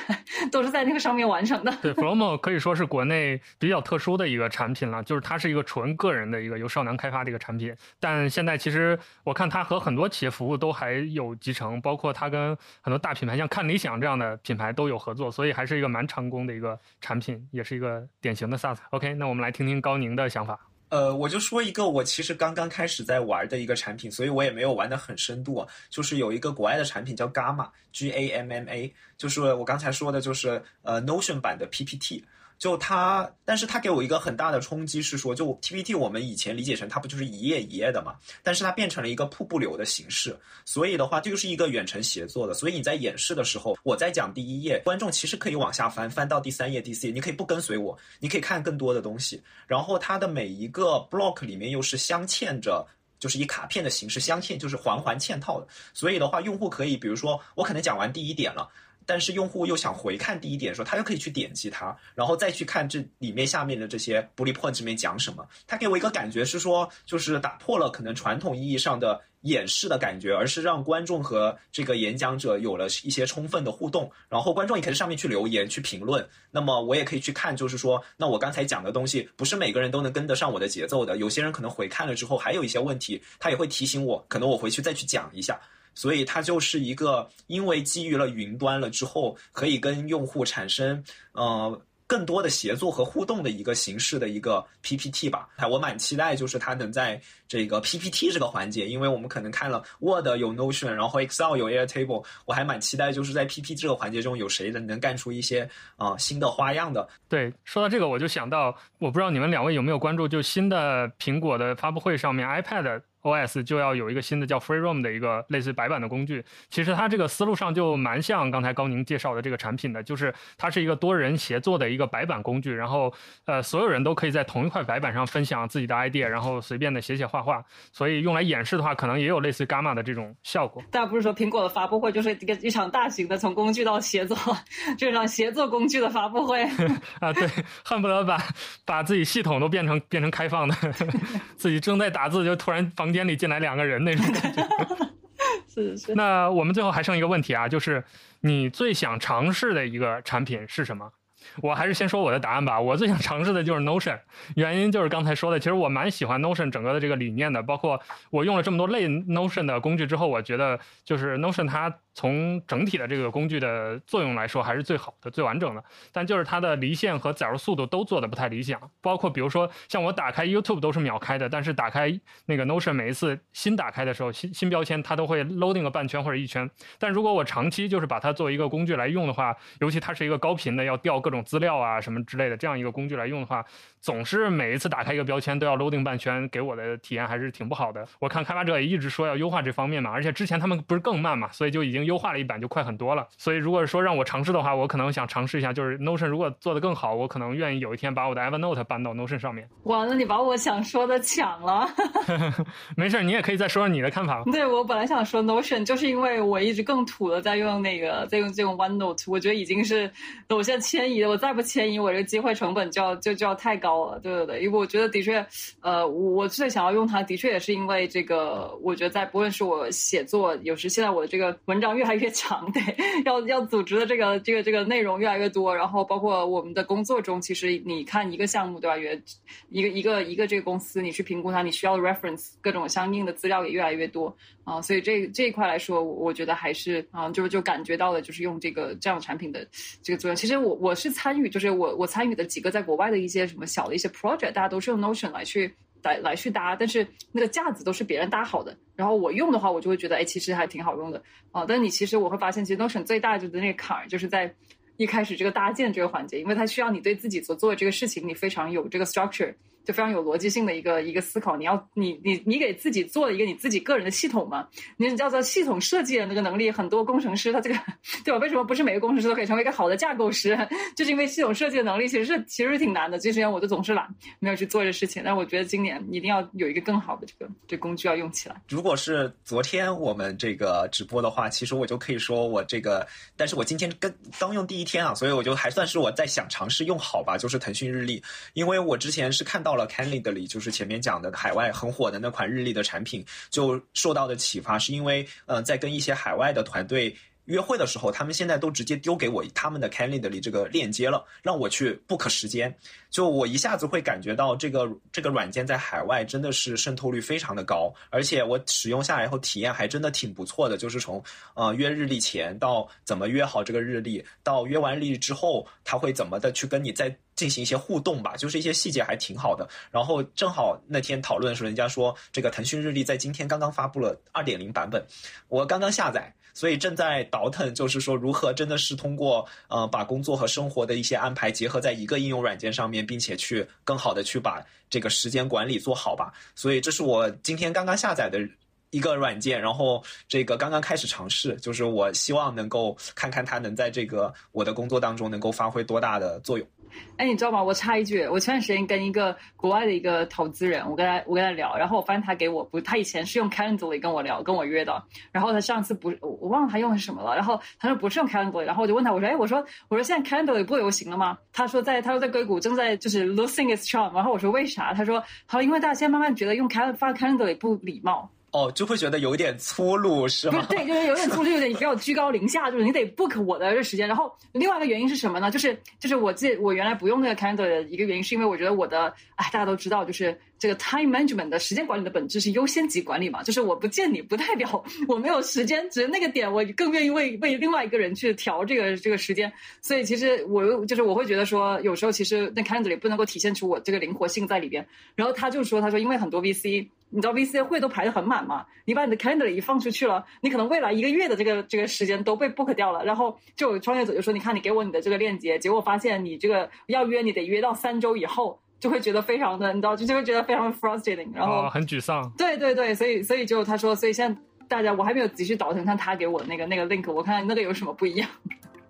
都是在那个上面完成的。对，Flomo 可以说是国内比较特殊的一个产品了，就是它是一个纯个人的一个由少男开发的一个产品。但现在其实我看它和很多企业服务都还有集成，包括它跟很多大品牌像看理想这样的品牌都有合作，所以还是一个蛮成功的一个产品，也是一个典型的 SaaS。OK，那我们来听听高宁的想法。呃，我就说一个我其实刚刚开始在玩的一个产品，所以我也没有玩的很深度。就是有一个国外的产品叫 Gamma，G A M M A，就是我刚才说的，就是呃 Notion 版的 PPT。就它，但是它给我一个很大的冲击是说，就 PPT 我们以前理解成它不就是一页一页的嘛，但是它变成了一个瀑布流的形式，所以的话，这就是一个远程协作的。所以你在演示的时候，我在讲第一页，观众其实可以往下翻，翻到第三页、第四页，你可以不跟随我，你可以看更多的东西。然后它的每一个 block 里面又是镶嵌着，就是以卡片的形式镶嵌，就是环环嵌套的。所以的话，用户可以，比如说我可能讲完第一点了。但是用户又想回看第一点的时候，他又可以去点击它，然后再去看这里面下面的这些 bullet point 里面讲什么。他给我一个感觉是说，就是打破了可能传统意义上的演示的感觉，而是让观众和这个演讲者有了一些充分的互动。然后观众也可以在上面去留言、去评论。那么我也可以去看，就是说，那我刚才讲的东西不是每个人都能跟得上我的节奏的。有些人可能回看了之后还有一些问题，他也会提醒我，可能我回去再去讲一下。所以它就是一个，因为基于了云端了之后，可以跟用户产生呃更多的协作和互动的一个形式的一个 PPT 吧。哎我蛮期待，就是它能在这个 PPT 这个环节，因为我们可能看了 Word 有 Notion，然后 Excel 有 Airtable，我还蛮期待，就是在 PPT 这个环节中有谁能能干出一些啊新的花样的。对，说到这个，我就想到，我不知道你们两位有没有关注，就新的苹果的发布会上面 iPad。OS 就要有一个新的叫 FreeRoam 的一个类似白板的工具。其实它这个思路上就蛮像刚才高宁介绍的这个产品的，就是它是一个多人协作的一个白板工具。然后，呃，所有人都可以在同一块白板上分享自己的 idea，然后随便的写写画画。所以用来演示的话，可能也有类似 Gamma 的这种效果。大家不是说苹果的发布会就是一个一场大型的从工具到协作，这场协作工具的发布会 啊？对，恨不得把把自己系统都变成变成开放的，自己正在打字就突然房间。里进来两个人那种感觉，是是。那我们最后还剩一个问题啊，就是你最想尝试的一个产品是什么？我还是先说我的答案吧。我最想尝试的就是 Notion，原因就是刚才说的，其实我蛮喜欢 Notion 整个的这个理念的，包括我用了这么多类 Notion 的工具之后，我觉得就是 Notion 它从整体的这个工具的作用来说还是最好的、最完整的。但就是它的离线和载入速度都做的不太理想，包括比如说像我打开 YouTube 都是秒开的，但是打开那个 Notion 每一次新打开的时候，新新标签它都会 loading 个半圈或者一圈。但如果我长期就是把它作为一个工具来用的话，尤其它是一个高频的要调各种资料啊什么之类的这样一个工具来用的话，总是每一次打开一个标签都要 loading 半圈，给我的体验还是挺不好的。我看开发者也一直说要优化这方面嘛，而且之前他们不是更慢嘛，所以就已经优化了一版就快很多了。所以如果说让我尝试的话，我可能想尝试一下，就是 Notion 如果做得更好，我可能愿意有一天把我的 Evernote 搬到 Notion 上面。完了，你把我想说的抢了。没事，你也可以再说说你的看法。对我本来想说 Notion，就是因为我一直更土的在用那个在用这种 OneNote，我觉得已经是我现在迁移了，我再不迁移，我这个机会成本就要就就要太高对对对，因为我觉得的确，呃，我最想要用它，的确也是因为这个，我觉得在不论是我写作，有时现在我的这个文章越来越长，对，要要组织的这个这个这个内容越来越多，然后包括我们的工作中，其实你看一个项目对吧，也一个一个一个这个公司，你去评估它，你需要 reference 各种相应的资料也越来越多啊，所以这这一块来说，我觉得还是啊，就就感觉到了，就是用这个这样产品的这个作用。其实我我是参与，就是我我参与的几个在国外的一些什么小的一些 project，大家都是用 Notion 来去来来去搭，但是那个架子都是别人搭好的，然后我用的话，我就会觉得哎，其实还挺好用的啊。但你其实我会发现，其实 Notion 最大就的那个坎儿就是在。一开始这个搭建这个环节，因为它需要你对自己所做的这个事情，你非常有这个 structure，就非常有逻辑性的一个一个思考。你要你你你给自己做了一个你自己个人的系统嘛？你叫做系统设计的那个能力，很多工程师他这个对吧？为什么不是每个工程师都可以成为一个好的架构师？就是因为系统设计的能力其实是其实是挺难的。这些我就总是懒，没有去做这事情。但我觉得今年一定要有一个更好的这个这工具要用起来。如果是昨天我们这个直播的话，其实我就可以说我这个，但是我今天跟刚用第一天啊，所以我就还算是我在想尝试用好吧，就是腾讯日历，因为我之前是看到了 Calendly，就是前面讲的海外很火的那款日历的产品，就受到的启发，是因为嗯在跟一些海外的团队。约会的时候，他们现在都直接丢给我他们的 Calendly 这个链接了，让我去 book 时间。就我一下子会感觉到这个这个软件在海外真的是渗透率非常的高，而且我使用下来以后体验还真的挺不错的。就是从呃约日历前到怎么约好这个日历，到约完日历之后，他会怎么的去跟你再进行一些互动吧，就是一些细节还挺好的。然后正好那天讨论的时候，人家说这个腾讯日历在今天刚刚发布了二点零版本，我刚刚下载。所以正在倒腾，就是说如何真的是通过呃把工作和生活的一些安排结合在一个应用软件上面，并且去更好的去把这个时间管理做好吧。所以这是我今天刚刚下载的一个软件，然后这个刚刚开始尝试，就是我希望能够看看它能在这个我的工作当中能够发挥多大的作用。哎，你知道吗？我插一句，我前段时间跟一个国外的一个投资人，我跟他我跟他聊，然后我发现他给我不，他以前是用 Calendly 跟我聊，跟我约的，然后他上次不，我忘了他用的是什么了，然后他说不是用 Calendly，然后我就问他，我说，哎，我说我说现在 Calendly 不流行了吗？他说在他说在硅谷正在就是 losing its charm，然后我说为啥？他说好，因为大家现在慢慢觉得用 Cal 发 Calendly 不礼貌。哦，就会觉得有点粗鲁，是吗？对，就是有点 粗鲁，有点比较居高临下，就是你得 book 我的这时间。然后另外一个原因是什么呢？就是就是我这我原来不用那个 calendar 的一个原因，是因为我觉得我的哎，大家都知道，就是这个 time management 的时间管理的本质是优先级管理嘛。就是我不见你不代表我没有时间，只是那个点我更愿意为为另外一个人去调这个这个时间。所以其实我就是我会觉得说，有时候其实那 calendar 里不能够体现出我这个灵活性在里边。然后他就说，他说因为很多 VC。你知道 VC 会都排得很满嘛？你把你的 calendar 一放出去了，你可能未来一个月的这个这个时间都被 book 掉了。然后就有创业者就说：“你看，你给我你的这个链接，结果发现你这个要约，你得约到三周以后，就会觉得非常的，你知道，就就会觉得非常 frustrating。然后很沮丧。对对对，所以所以就他说，所以现在大家我还没有仔细倒腾，看他给我那个那个 link，我看那个有什么不一样。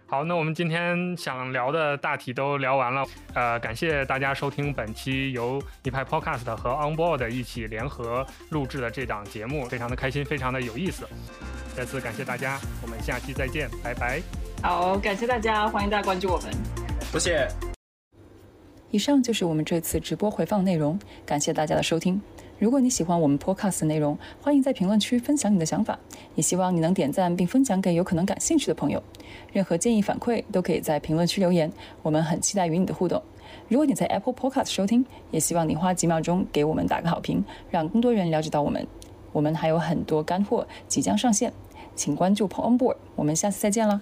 好，那我们今天想聊的大体都聊完了，呃，感谢大家收听本期由一派 Podcast 和 Onboard 一起联合录制的这档节目，非常的开心，非常的有意思。再次感谢大家，我们下期再见，拜拜。好，感谢大家，欢迎大家关注我们，多谢。以上就是我们这次直播回放内容，感谢大家的收听。如果你喜欢我们 Podcast 的内容，欢迎在评论区分享你的想法，也希望你能点赞并分享给有可能感兴趣的朋友。任何建议反馈都可以在评论区留言，我们很期待与你的互动。如果你在 Apple Podcast 收听，也希望你花几秒钟给我们打个好评，让更多人了解到我们。我们还有很多干货即将上线，请关注 On Board，我们下次再见了。